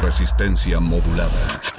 Resistencia modulada.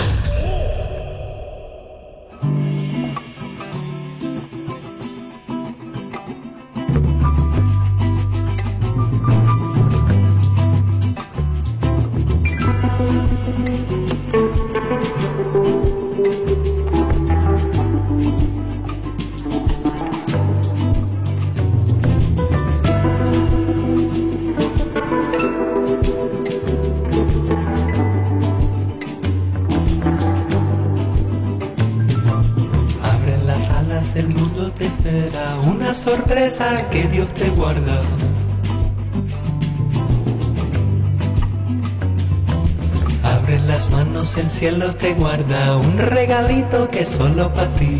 Que Dios te guarda. Abre las manos, el cielo te guarda, un regalito que es solo para ti.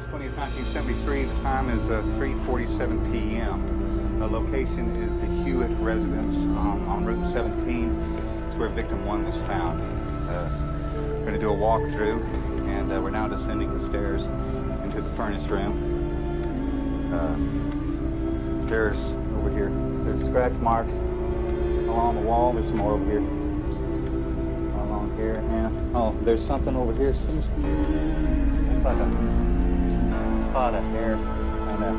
August 20th, 1973. The time is uh, 3:47 p.m. The location is the Hewitt residence um, on Route 17. It's where victim one was found. Uh, we're going to do a walkthrough, and uh, we're now descending the stairs into the furnace room. Uh, there's over here. There's scratch marks along the wall. There's some more over here along here, and oh, there's something over here. Seems it's like a spot of hair and a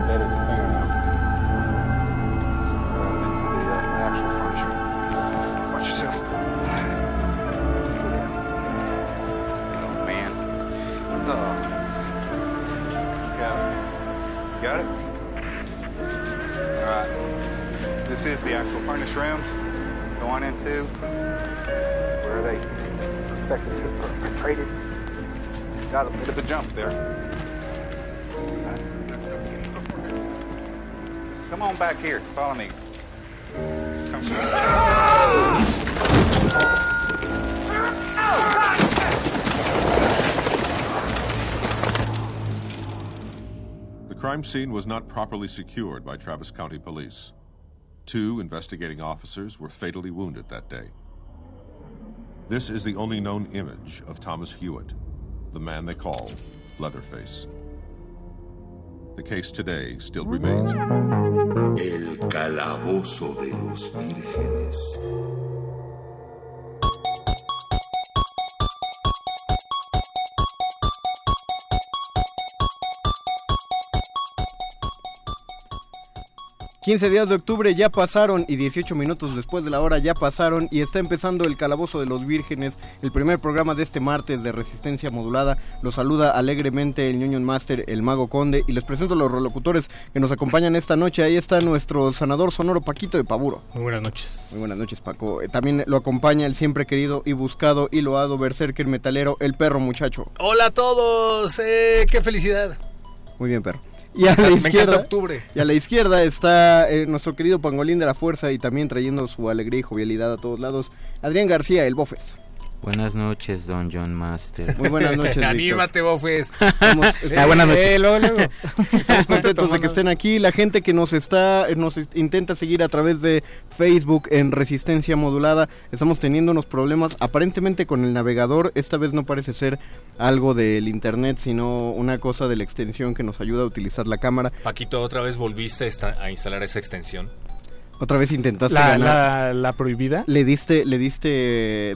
embedded fingernail. Into the uh, actual furniture. Watch yourself. Oh man. Oh. Got it. Got it. All right. This is the actual furnace room. Going into where are they suspected to have perpetrated. Got a bit of a jump on back here. Follow me. Come The crime scene was not properly secured by Travis County Police. Two investigating officers were fatally wounded that day. This is the only known image of Thomas Hewitt, the man they call Leatherface. The case today still remains. El calabozo de los vírgenes. ...15 días de octubre ya pasaron y 18 minutos después de la hora ya pasaron y está empezando el Calabozo de los Vírgenes, el primer programa de este martes de Resistencia Modulada. Los saluda alegremente el Union Master, el Mago Conde y les presento a los relocutores que nos acompañan esta noche. Ahí está nuestro sanador sonoro Paquito de Paburo. Muy buenas noches. Muy buenas noches Paco. Eh, También lo acompaña el siempre querido y buscado y loado Berserker Metalero, el perro muchacho. Hola a todos, eh, qué felicidad. Muy bien perro. Y a la izquierda, octubre. y a la izquierda está eh, nuestro querido Pangolín de la Fuerza y también trayendo su alegría y jovialidad a todos lados, Adrián García, el Bofes. Buenas noches, Don John Master. Muy buenas noches. Anímate, bofes. Estamos, Ah, buenas noches. Eh, luego, luego. estamos contentos de que estén aquí. La gente que nos está, eh, nos intenta seguir a través de Facebook en Resistencia Modulada. Estamos teniendo unos problemas aparentemente con el navegador. Esta vez no parece ser algo del internet, sino una cosa de la extensión que nos ayuda a utilizar la cámara. Paquito, otra vez volviste a esta- a instalar esa extensión. Otra vez intentaste La, ganar. la, la prohibida. Le diste, le diste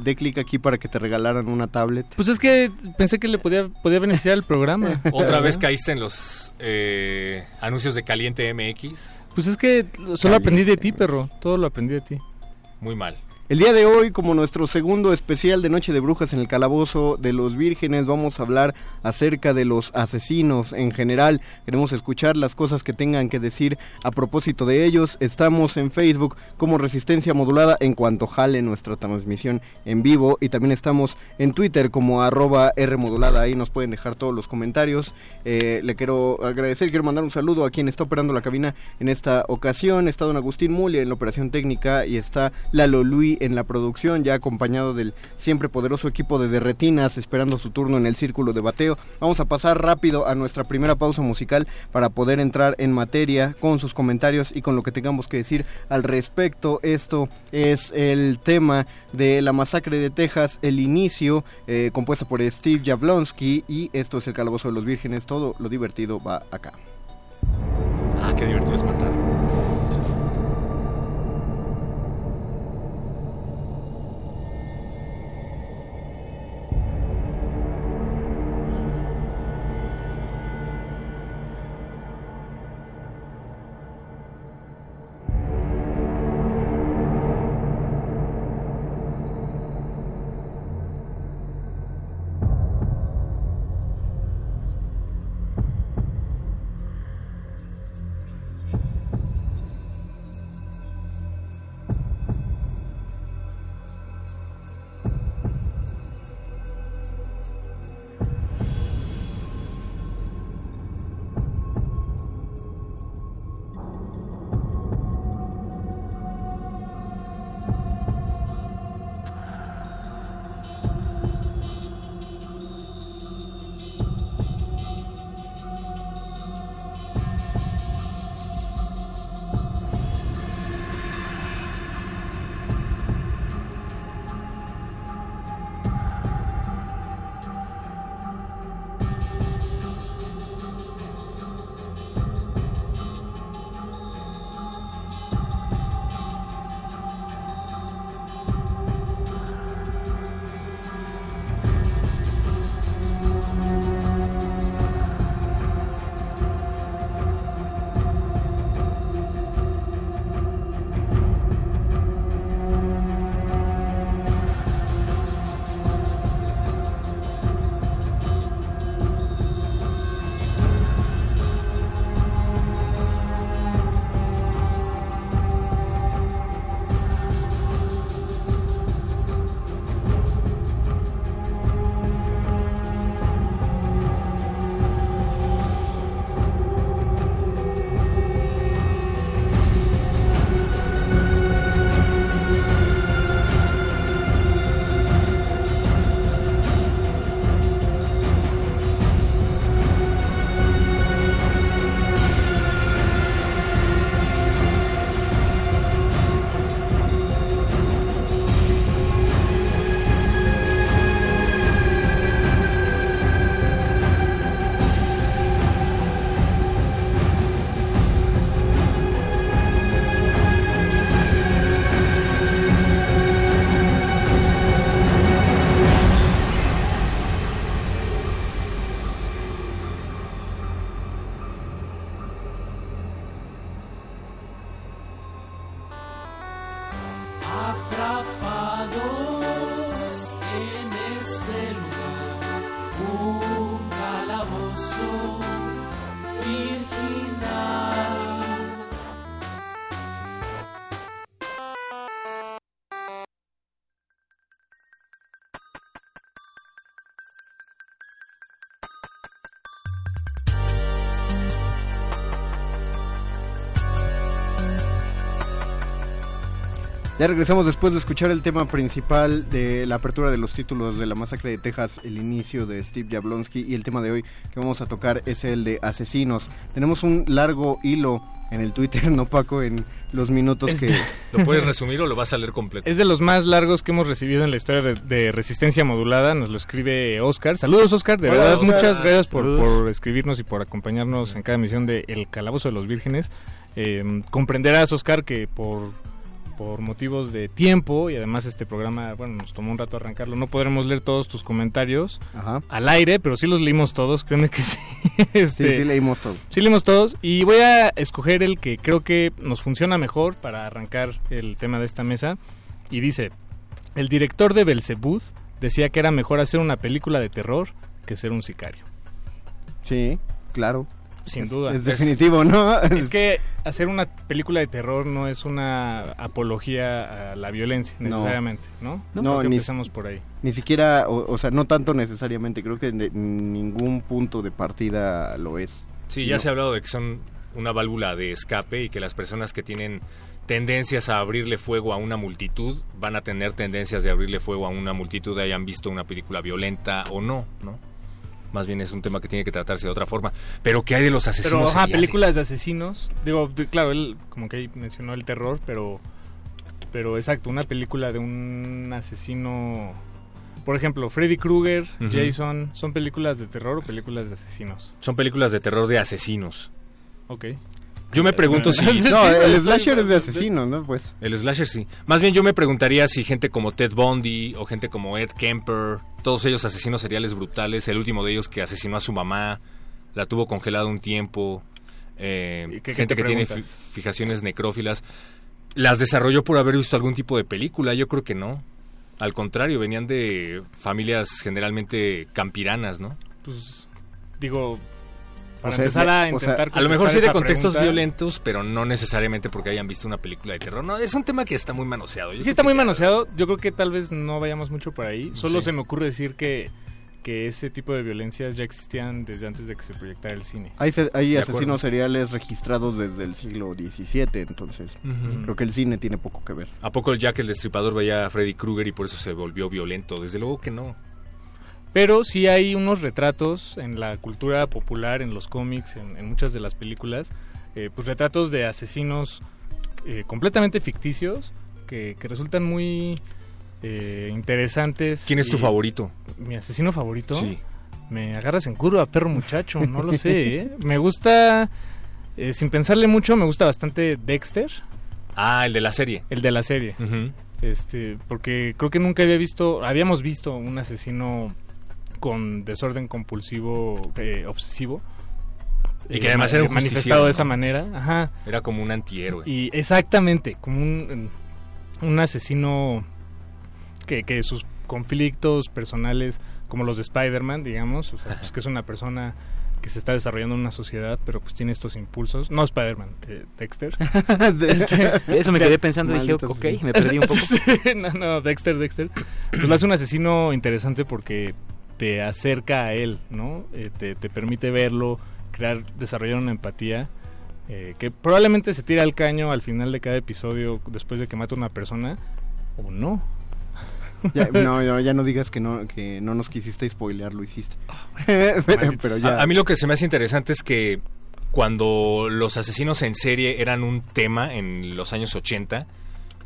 de clic aquí para que te regalaran una tablet. Pues es que pensé que le podía, podía beneficiar el programa. Otra vez caíste en los eh, anuncios de Caliente MX. Pues es que solo aprendí de ti, perro. Todo lo aprendí de ti. Muy mal. El día de hoy, como nuestro segundo especial de Noche de Brujas en el Calabozo de los Vírgenes, vamos a hablar acerca de los asesinos en general. Queremos escuchar las cosas que tengan que decir a propósito de ellos. Estamos en Facebook como Resistencia Modulada en cuanto jale nuestra transmisión en vivo y también estamos en Twitter como arroba Rmodulada. Ahí nos pueden dejar todos los comentarios. Eh, le quiero agradecer, quiero mandar un saludo a quien está operando la cabina en esta ocasión. Está don Agustín Mulia en la operación técnica y está Lalo Luis en la producción, ya acompañado del siempre poderoso equipo de derretinas, esperando su turno en el círculo de bateo. Vamos a pasar rápido a nuestra primera pausa musical para poder entrar en materia con sus comentarios y con lo que tengamos que decir al respecto. Esto es el tema de la masacre de Texas, el inicio, eh, compuesto por Steve Jablonsky, y esto es el calabozo de los vírgenes. Todo lo divertido va acá. Ah, qué divertido es matar. Ya regresamos después de escuchar el tema principal de la apertura de los títulos de la masacre de Texas, el inicio de Steve Jablonsky y el tema de hoy que vamos a tocar es el de asesinos. Tenemos un largo hilo en el Twitter, ¿no Paco? En los minutos Es que... de- ¿Lo puedes resumir o lo vas a leer completo? Es de los más largos que hemos recibido en la historia de- Resistencia Modulada. Nos lo escribe Oscar. Saludos, Oscar. De Hola, verdad, Oscar. muchas gracias por escribirnos y por acompañarnos en cada emisión de El Calabozo de los Vírgenes. Eh, comprenderás, Oscar, que por, por motivos de tiempo y además este programa, bueno, nos tomó un rato arrancarlo, no podremos leer todos tus comentarios Ajá. al aire, pero sí los leímos todos, créeme que sí. Este, Sí, sí leímos todo. Sí leímos todos y voy a escoger el que creo que nos funciona mejor para arrancar el tema de esta mesa. Y dice, el director de Belzebud decía que era mejor hacer una película de terror que ser un sicario. Sí, claro. Sin Es- duda. Es definitivo, ¿no? Es que hacer una película de terror no es una apología a la violencia, No. necesariamente, ¿no? No, que ni- empezamos por ahí. Ni siquiera, o, o sea, no tanto necesariamente, creo que de ningún punto de partida lo es. Sí, Sino- ya se ha hablado de que son una válvula de escape y que las personas que tienen tendencias a abrirle fuego a una multitud van a tener tendencias de abrirle fuego a una multitud hayan visto una película violenta o no, ¿no? Más bien es un tema que tiene que tratarse de otra forma. Pero ¿qué hay de los asesinos Pero, ajá, seriales? películas de asesinos. Digo, claro, él como que mencionó el terror, pero. Pero exacto, una película de un asesino. Por ejemplo, Freddy Krueger. Jason, ¿son películas de terror o películas de asesinos? Son películas de terror de asesinos. Ok. Yo me pregunto si... No, el slasher es de asesinos, ¿no? Pues. El slasher sí. Más bien yo me preguntaría si gente como Ted Bundy o gente como Ed Kemper, todos ellos asesinos seriales brutales, el último de ellos que asesinó a su mamá, la tuvo congelada un tiempo, eh, ¿Y qué- qué gente te que tiene fijaciones necrófilas, ¿las desarrolló por haber visto algún tipo de película? Yo creo que no. Al contrario, venían de familias generalmente campiranas, ¿no? Pues, digo, para O sea, empezar a o sea, intentar a lo mejor sí de contextos pregunta, violentos, pero no necesariamente porque hayan visto una película de terror. No, es un tema que está muy manoseado. Yo Sí está muy manoseado. Yo creo que tal vez no vayamos mucho por ahí. Solo Sí. se me ocurre decir que, que ese tipo de violencias ya existían desde antes de que se proyectara el cine. Hay, se- hay asesinos acuerdo. seriales registrados desde el siglo XVII, entonces creo que el cine tiene poco que ver. ¿A poco el Jack el Destripador veía a Freddy Krueger y por eso se volvió violento? Desde luego que no. Pero sí hay unos retratos en la cultura popular, en los cómics, en, en muchas de las películas, eh, pues retratos de asesinos eh, completamente ficticios que, que resultan muy eh, interesantes. ¿Quién es tu favorito? ¿Mi asesino favorito? Sí. Me agarras en curva, perro muchacho, no lo sé, ¿eh? Me gusta, eh, sin pensarle mucho, me gusta bastante Dexter, Ah, el de la serie. el de la serie. Ujú. Este, porque creo que nunca había visto, habíamos visto un asesino con desorden compulsivo, eh, obsesivo. Y que eh, además ma- era un manifestado de esa manera. Ajá. Era como un antihéroe. Y exactamente, como un, un asesino que, que sus conflictos personales, como los de Spider-Man, digamos, o sea, pues que es una persona que se está desarrollando en una sociedad, pero pues tiene estos impulsos. No Spider-Man, eh, Dexter. Sí, eso me quedé pensando, dije, Maldito ok, me perdí un poco. Sí, no, no, Dexter, Dexter. Pues lo hace un asesino interesante porque te acerca a él, ¿no? Eh, te, te permite verlo, crear, desarrollar una empatía. eh, que probablemente se tira al caño al final de cada episodio después de que mata a una persona, o no. Ya, no, no, ya no digas que no, que no nos quisiste spoilear, lo hiciste. pero, pero ya. A, a mí lo que se me hace interesante es que cuando los asesinos en serie eran un tema en los años 80, o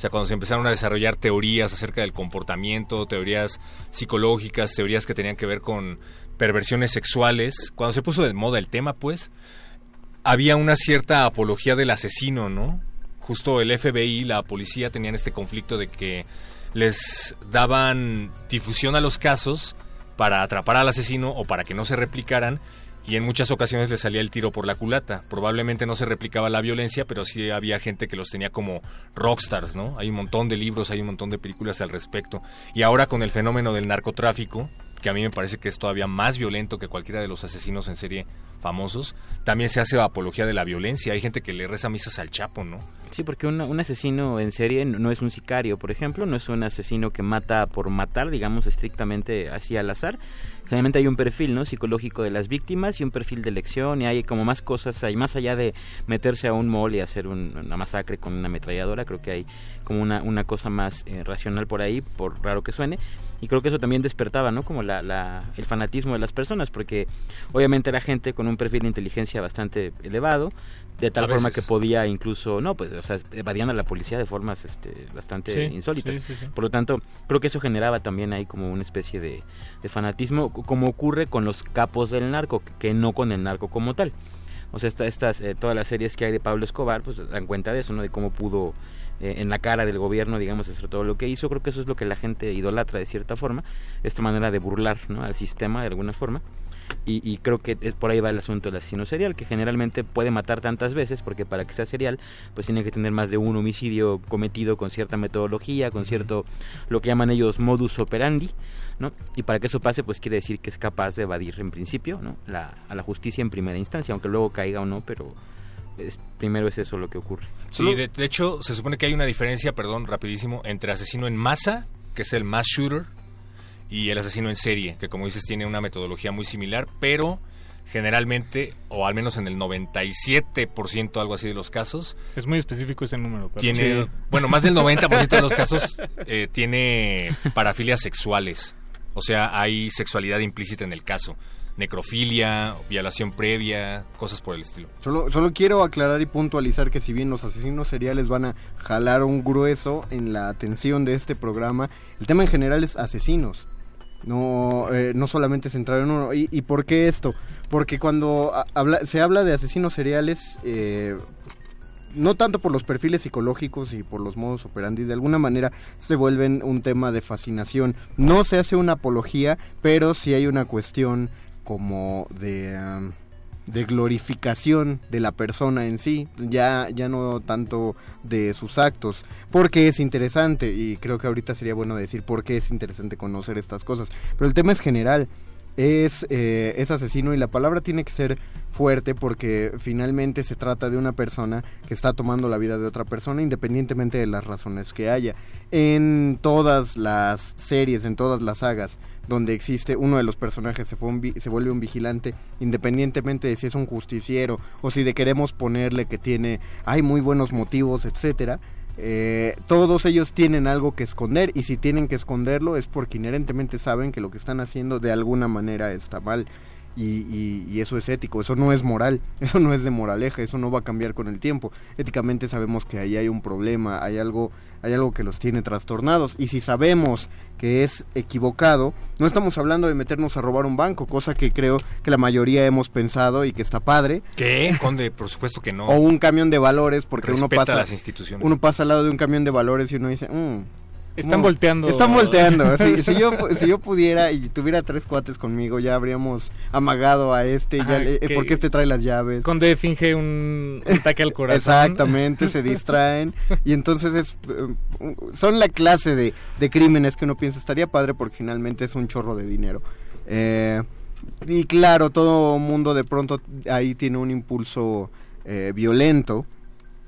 sea, cuando se empezaron a desarrollar teorías acerca del comportamiento, teorías psicológicas, teorías que tenían que ver con perversiones sexuales, cuando se puso de moda el tema, pues, había una cierta apología del asesino, ¿no? Justo el FBI, la policía tenían este conflicto de que les daban difusión a los casos para atrapar al asesino o para que no se replicaran y en muchas ocasiones les salía el tiro por la culata. Probablemente no se replicaba la violencia, pero sí había gente que los tenía como rockstars, ¿no? Hay un montón de libros, hay un montón de películas al respecto. Y ahora con el fenómeno del narcotráfico, que a mí me parece que es todavía más violento que cualquiera de los asesinos en serie famosos, también se hace apología de la violencia. Hay gente que le reza misas al Chapo, ¿no? Sí, porque un, un asesino en serie no es un sicario, por ejemplo, no es un asesino que mata por matar, digamos, estrictamente así al azar. Generalmente hay un perfil ¿no? psicológico de las víctimas y un perfil de elección y hay como más cosas, hay más allá de meterse a un mall y hacer un- una masacre con una ametralladora, creo que hay como una, una cosa más eh, racional por ahí, por raro que suene. Y creo que eso también despertaba, ¿no? Como la, la- el fanatismo de las personas, porque obviamente era gente con un perfil de inteligencia bastante elevado, de tal A forma veces. que podía incluso, no, pues, o sea, evadían a la policía de formas este, bastante Sí, insólitas. sí, sí, sí. Por lo tanto, creo que eso generaba también ahí como una especie de, de fanatismo, como ocurre con los capos del narco, que- que no con el narco como tal. O sea, esta- estas, eh, todas las series que hay de Pablo Escobar, pues dan cuenta de eso, ¿no? De cómo pudo eh, en la cara del gobierno, digamos, hacer todo lo que hizo. Creo que eso es lo que la gente idolatra de cierta forma, esta manera de burlar, ¿no? Al sistema de alguna forma. Y, y creo que es por ahí va el asunto del asesino serial, que generalmente puede matar tantas veces, porque para que sea serial, pues tiene que tener más de un homicidio cometido con cierta metodología, con cierto, lo que llaman ellos modus operandi, ¿no? Y para que eso pase, pues quiere decir que es capaz de evadir en principio, ¿no? La, a la justicia en primera instancia, aunque luego caiga o no, pero es, primero es eso lo que ocurre. Sí, de, de hecho, se supone que hay una diferencia, perdón, rapidísimo, entre asesino en masa, que es el mass shooter, y el asesino en serie, que como dices tiene una metodología muy similar, pero generalmente, o al menos en el 97% algo así de los casos, Es muy específico ese número. pero tiene, sí. bueno, más del 90% de los casos eh, tiene parafilias sexuales. O sea, hay sexualidad implícita en el caso. Necrofilia, violación previa, cosas por el estilo. Solo, solo quiero aclarar y puntualizar que si bien los asesinos seriales van a jalar un grueso en la atención de este programa, el tema en general es asesinos. No, eh, no solamente centrado en uno. ¿Y, y por qué esto? Porque cuando se habla de asesinos seriales, eh, no tanto por los perfiles psicológicos y por los modos operandi, de alguna manera se vuelven un tema de fascinación. No se hace una apología, pero sí hay una cuestión como de, am, de glorificación de la persona en sí, ya, ya no tanto de sus actos, porque es interesante y creo que ahorita sería bueno decir por qué es interesante conocer estas cosas, pero el tema es general es, eh, es asesino y la palabra tiene que ser fuerte porque finalmente se trata de una persona que está tomando la vida de otra persona independientemente de las razones que haya. En todas las series, en todas las sagas donde existe uno de los personajes se, fue un se vuelve un vigilante independientemente de si es un justiciero o si de queremos ponerle que tiene hay muy buenos motivos, etcétera. Eh, todos ellos tienen algo que esconder y si tienen que esconderlo es porque inherentemente saben que lo que están haciendo de alguna manera está mal y, y- y eso es ético, eso no es moral, eso no es de moraleja, eso no va a cambiar con el tiempo. Éticamente sabemos que ahí hay un problema, hay algo, hay algo que los tiene trastornados y si sabemos que es equivocado, no estamos hablando de meternos a robar un banco, cosa que creo que la mayoría hemos pensado y que está padre. ¿Qué? Conde, por supuesto que no. O un camión de valores, porque uno pasa, las instituciones. uno pasa al lado de un camión de valores y uno dice, "Mm, Están volteando". Están volteando. si, si yo, si yo pudiera y tuviera tres cuates conmigo, ya habríamos amagado a este, ya Ajá, le- que- porque este trae las llaves. Conde finge un ataque al corazón. Exactamente, se distraen y entonces es, eh, son la clase de, de crímenes que uno piensa estaría padre porque finalmente es un chorro de dinero. Eh, y claro, todo mundo de pronto ahí tiene un impulso eh, violento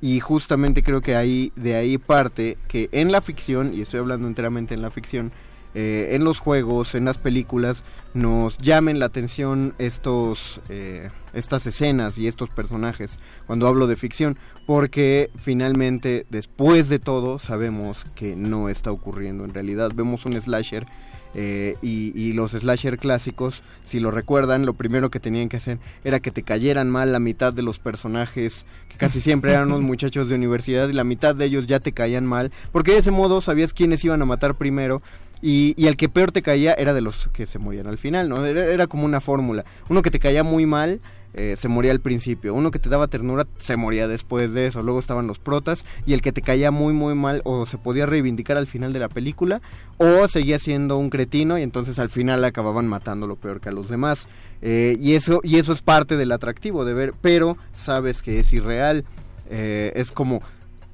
y justamente creo que ahí de ahí parte que en la ficción y estoy hablando enteramente en la ficción eh, en los juegos en las películas nos llamen la atención estos eh, estas escenas y estos personajes cuando hablo de ficción porque finalmente después de todo sabemos que no está ocurriendo en realidad. Vemos un slasher eh, y, y los slasher clásicos, si lo recuerdan, lo primero que tenían que hacer era que te cayeran mal la mitad de los personajes, que casi siempre eran unos muchachos de universidad, y la mitad de ellos ya te caían mal, porque de ese modo sabías quiénes iban a matar primero. Y, y el que peor te caía era de los que se morían al final, ¿no? Era, era como una fórmula. Uno que te caía muy mal, eh, se moría al principio. Uno que te daba ternura se moría después de eso. Luego estaban los protas y el que te caía muy muy mal o se podía reivindicar al final de la película o seguía siendo un cretino y entonces al final acababan matándolo peor que a los demás. Eh, y eso y eso es parte del atractivo de ver, pero sabes que es irreal. Eh, es como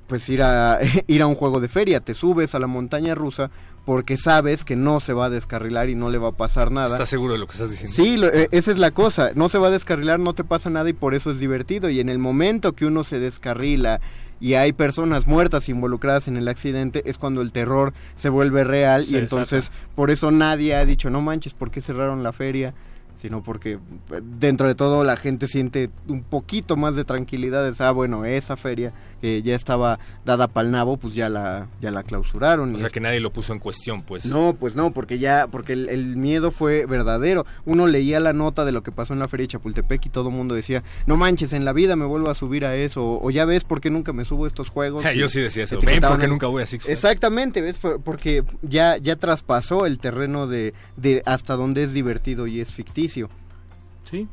pues ir a ir a un juego de feria, te subes a la montaña rusa porque sabes que no se va a descarrilar y no le va a pasar nada. ¿Estás seguro de lo que estás diciendo? Sí, lo- eh, esa es la cosa. No se va a descarrilar, no te pasa nada y por eso es divertido. Y en el momento que uno se descarrila y hay personas muertas involucradas en el accidente, es cuando el terror se vuelve real y entonces por eso nadie ha dicho, no manches, ¿por qué cerraron la feria? Sino porque eh, dentro de todo la gente siente un poquito más de tranquilidad. Es, ah, bueno, esa feria que ya estaba dada pa'l nabo, pues ya la, ya la clausuraron. O sea que nadie lo puso en cuestión, pues. no, pues no, porque ya, porque el, el miedo fue verdadero. Uno leía la nota de lo que pasó en la feria de Chapultepec y todo el mundo decía, no manches, en la vida me vuelvo a subir a eso, o, o ya ves por qué nunca me subo a estos juegos. Yo sí decía eso, ven porque nunca voy a Six Flags. Exactamente, ves, Por- porque ya, ya traspasó el terreno de, de hasta donde es divertido y es ficticio. Sí.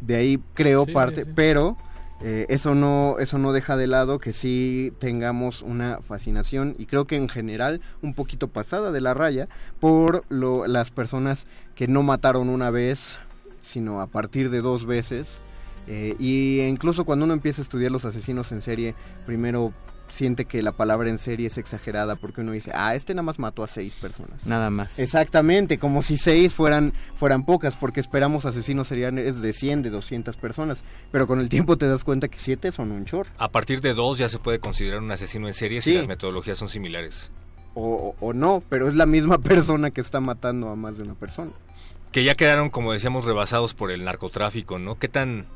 De ahí creo Sí, parte, sí. pero eh, eso no eso no deja de lado que sí tengamos una fascinación y creo que en general un poquito pasada de la raya por lo, las personas que no mataron una vez sino a partir de dos veces eh, y incluso cuando uno empieza a estudiar los asesinos en serie primero siente que la palabra en serie es exagerada porque uno dice ah este nada más mató a seis personas Nada más. Exactamente, como si seis fueran, fueran pocas, porque esperamos asesinos seriales de 100, de 200 personas, pero con el tiempo te das cuenta que siete son un chor, A partir de dos ya se puede considerar un asesino en serie Sí. si las metodologías son similares. o, o- o no, pero es la misma persona que está matando a más de una persona. que ya quedaron, como decíamos, rebasados por el narcotráfico, ¿no? ¿Qué tan,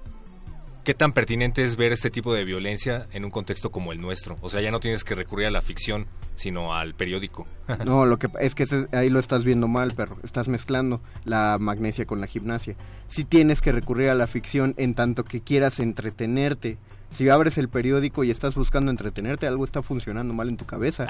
qué tan pertinente es ver este tipo de violencia en un contexto como el nuestro? O sea, ya no tienes que recurrir a la ficción, sino al periódico. No, lo que es que ahí lo estás viendo mal, perro. Estás mezclando la magnesia con la gimnasia. Si tienes que recurrir a la ficción en tanto que quieras entretenerte. Si abres el periódico y estás buscando entretenerte, algo está funcionando mal en tu cabeza.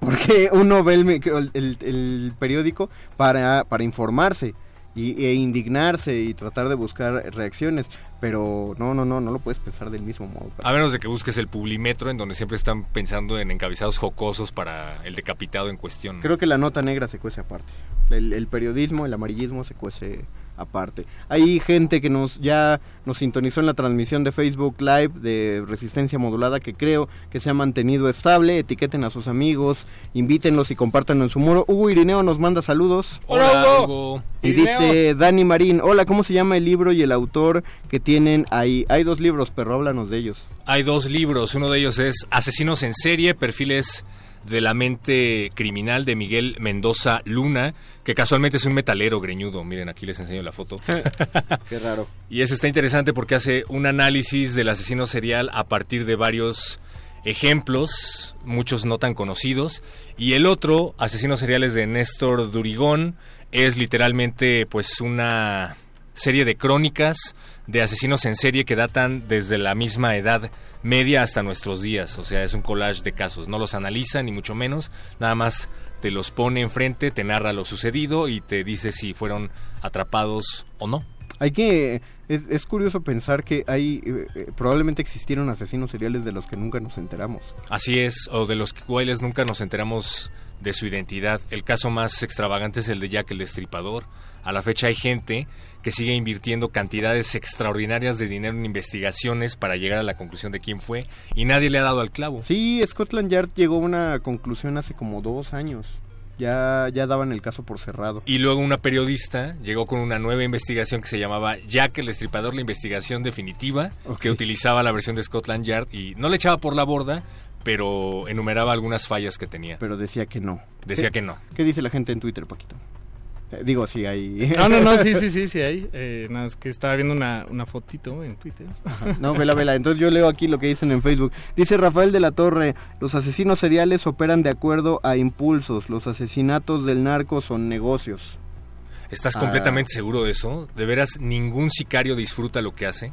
Porque uno ve el, me- el- el- el periódico para, para informarse y, e indignarse y tratar de buscar reacciones. Pero no, no, no, no lo puedes pensar del mismo modo. A menos de que busques el Publimetro, en donde siempre están pensando en encabezados jocosos para el decapitado en cuestión. Creo que la nota negra se cuece aparte. El, el periodismo, el amarillismo se cuece aparte. Hay gente que nos ya nos sintonizó en la transmisión de Facebook Live de Resistencia Modulada que creo que se ha mantenido estable. Etiqueten a sus amigos, invítenlos y compártanlo en su muro. Hugo Irineo nos manda saludos. Hola, Hugo. Y dice Dani Marín, hola, ¿cómo se llama el libro y el autor que tienen ahí? Hay dos libros, pero háblanos de ellos. Hay dos libros, uno de ellos es Asesinos en serie, perfiles de la mente criminal de Miguel Mendoza Luna, que casualmente es un metalero greñudo. Miren, aquí les enseño la foto. Qué raro. Y ese está interesante porque hace un análisis del asesino serial a partir de varios ejemplos, muchos no tan conocidos. Y el otro, Asesinos seriales de Néstor Durigón, es literalmente pues una serie de crónicas de asesinos en serie que datan desde la misma edad media hasta nuestros días. O sea, es un collage de casos. No los analiza, ni mucho menos. Nada más te los pone enfrente, te narra lo sucedido y te dice si fueron atrapados o no. Hay que... Es, es curioso pensar que hay... eh, eh, probablemente existieron asesinos seriales de los que nunca nos enteramos. Así es, o de los cuales nunca nos enteramos de su identidad. El caso más extravagante es el de Jack el Destripador. A la fecha hay gente que sigue invirtiendo cantidades extraordinarias de dinero en investigaciones para llegar a la conclusión de quién fue y nadie le ha dado al clavo. Sí, Scotland Yard llegó a una conclusión hace como dos años. Ya, ya daban el caso por cerrado. Y luego una periodista llegó con una nueva investigación que se llamaba Jack el Destripador, la investigación definitiva, que utilizaba la versión de Scotland Yard y no le echaba por la borda, pero enumeraba algunas fallas que tenía. Pero decía que no. Decía ¿Qué- que no. ¿Qué dice la gente en Twitter, Paquito? Digo, sí, hay... No, no, no, sí, sí, sí, sí hay. Eh, nada, es que estaba viendo una, una fotito en Twitter. No, vela, vela. Entonces yo leo aquí lo que dicen en Facebook. Dice Rafael de la Torre, los asesinos seriales operan de acuerdo a impulsos. Los asesinatos del narco son negocios. ¿Estás Ah. completamente seguro de eso? ¿De veras ningún sicario disfruta lo que hace?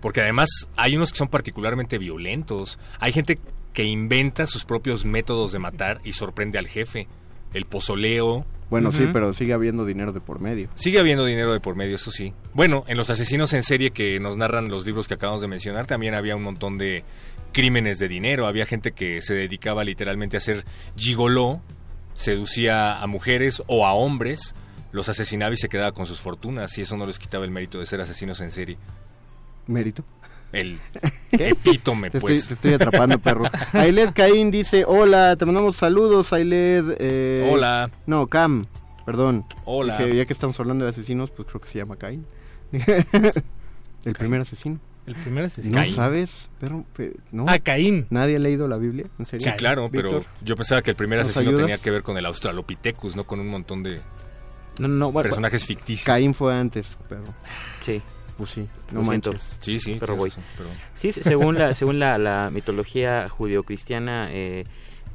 Porque además hay unos que son particularmente violentos. Hay gente que inventa sus propios métodos de matar y sorprende al jefe. El pozoleo. Bueno, sí, pero sigue habiendo dinero de por medio. Sigue habiendo dinero de por medio, eso sí. Bueno, en los asesinos en serie que nos narran los libros que acabamos de mencionar, también había un montón de crímenes de dinero. Había gente que se dedicaba literalmente a ser gigoló, seducía a mujeres o a hombres, los asesinaba y se quedaba con sus fortunas, y eso no les quitaba el mérito de ser asesinos en serie. ¿Mérito? El epítome, Te, pues. estoy, te estoy atrapando, perro. Ailed Caín dice, hola, te mandamos saludos, Ailed. eh, Hola. No, Cam, perdón. Hola. Dije, ya que estamos hablando de asesinos, pues creo que se llama Caín. El primer asesino. El primer asesino. ¿No Caín. sabes? Pero, pe- no. Ah, Caín. ¿Nadie ha leído la Biblia? ¿En serio? Sí, claro, pero Víctor, yo pensaba que el primer ¿nos asesino ayudas? tenía que ver con el Australopithecus, no con un montón de No, no, bueno, personajes ficticios. Caín fue antes, pero... Sí. Pues sí, no Lo siento. manches. Sí, sí, pero voy. Sí, se- según la, según la, la mitología judeocristiana, eh,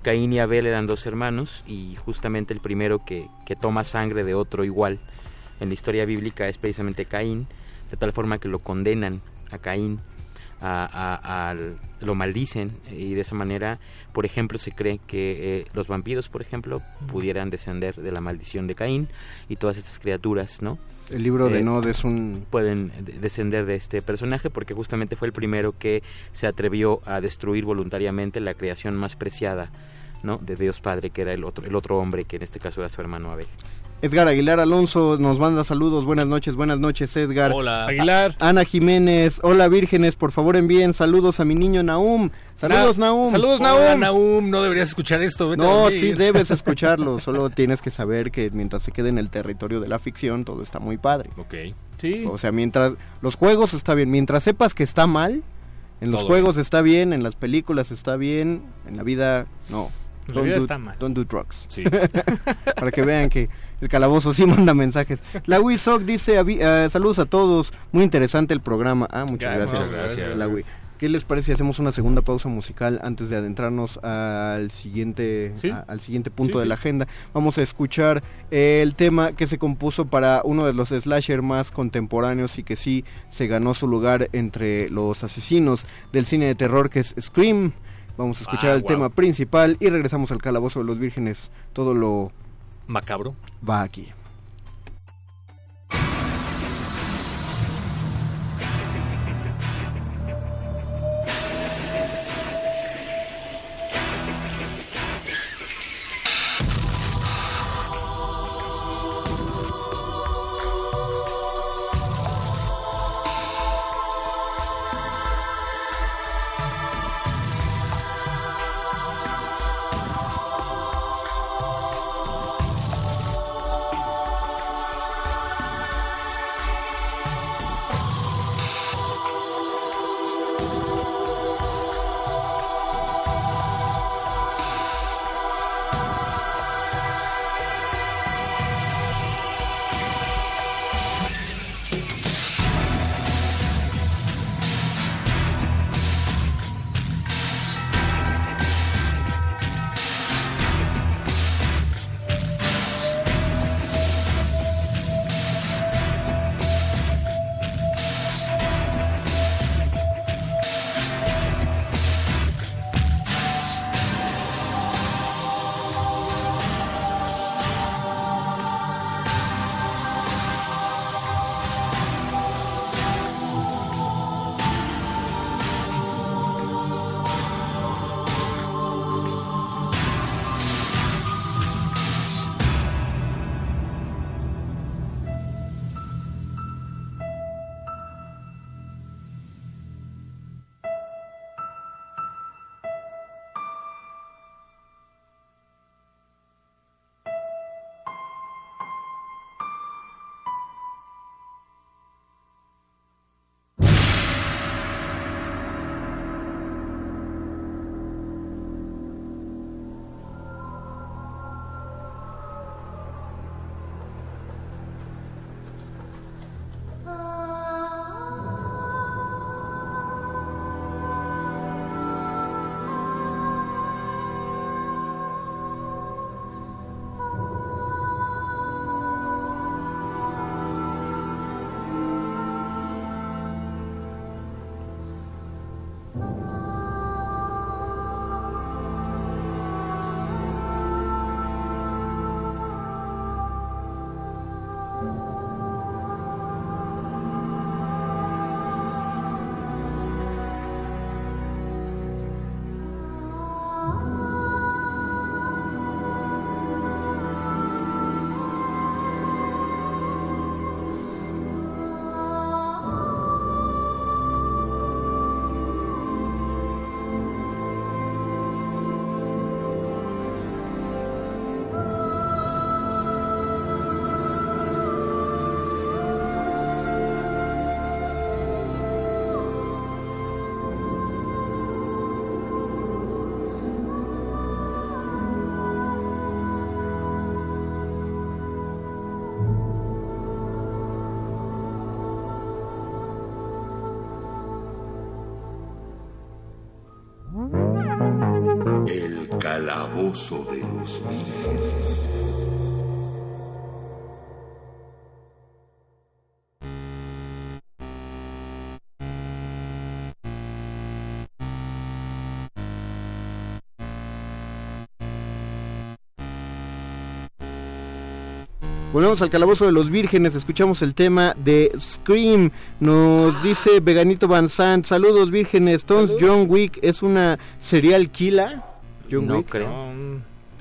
Caín y Abel eran dos hermanos y justamente el primero que, que toma sangre de otro igual en la historia bíblica es precisamente Caín, de tal forma que lo condenan a Caín, a, a- lo maldicen y de esa manera, por ejemplo, se cree que eh, los vampiros, por ejemplo, pudieran descender de la maldición de Caín y todas estas criaturas, ¿no? El libro de Eh, Nod es un... pueden de- descender de este personaje porque justamente fue el primero que se atrevió a destruir voluntariamente la creación más preciada ¿no? de Dios Padre que era el otro el otro hombre que en este caso era su hermano Abel Edgar Aguilar Alonso nos manda saludos. Buenas noches, buenas noches, Edgar. Hola. Aguilar. A- Ana Jiménez, hola vírgenes, por favor envíen saludos a mi niño Naum. Saludos, Na- Naum. Saludos, Hola, Naum. Naum, no deberías escuchar esto. vete a No, dormir. sí debes escucharlo, solo tienes que saber que mientras se quede en el territorio de la ficción todo está muy padre. Ok. Sí. O sea, mientras los juegos está bien, mientras sepas que está mal, en los Todo juegos está bien, en las películas está bien, en la vida no. La Don't vida do, está mal. don't do drugs. Sí. Para que vean que el calabozo sí manda mensajes. La Wisoc dice, eh, saludos a todos, muy interesante el programa. Ah, muchas Ya, gracias. muchas gracias. La ¿Qué les parece si hacemos una segunda pausa musical antes de adentrarnos al siguiente, Sí. a- al siguiente punto Sí, de sí. la agenda? Vamos a escuchar el tema que se compuso para uno de los slasher más contemporáneos y que sí se ganó su lugar entre los asesinos del cine de terror que es Scream. Vamos a escuchar Ah, el wow. tema principal y regresamos al calabozo de los vírgenes. Todo lo Macabro. va aquí. Calabozo de los vírgenes. Volvemos al calabozo de los vírgenes, escuchamos el tema de Scream. Nos dice Veganito Van Sant, saludos vírgenes, Stones John Wick es una serial killer. John No Wick. creo.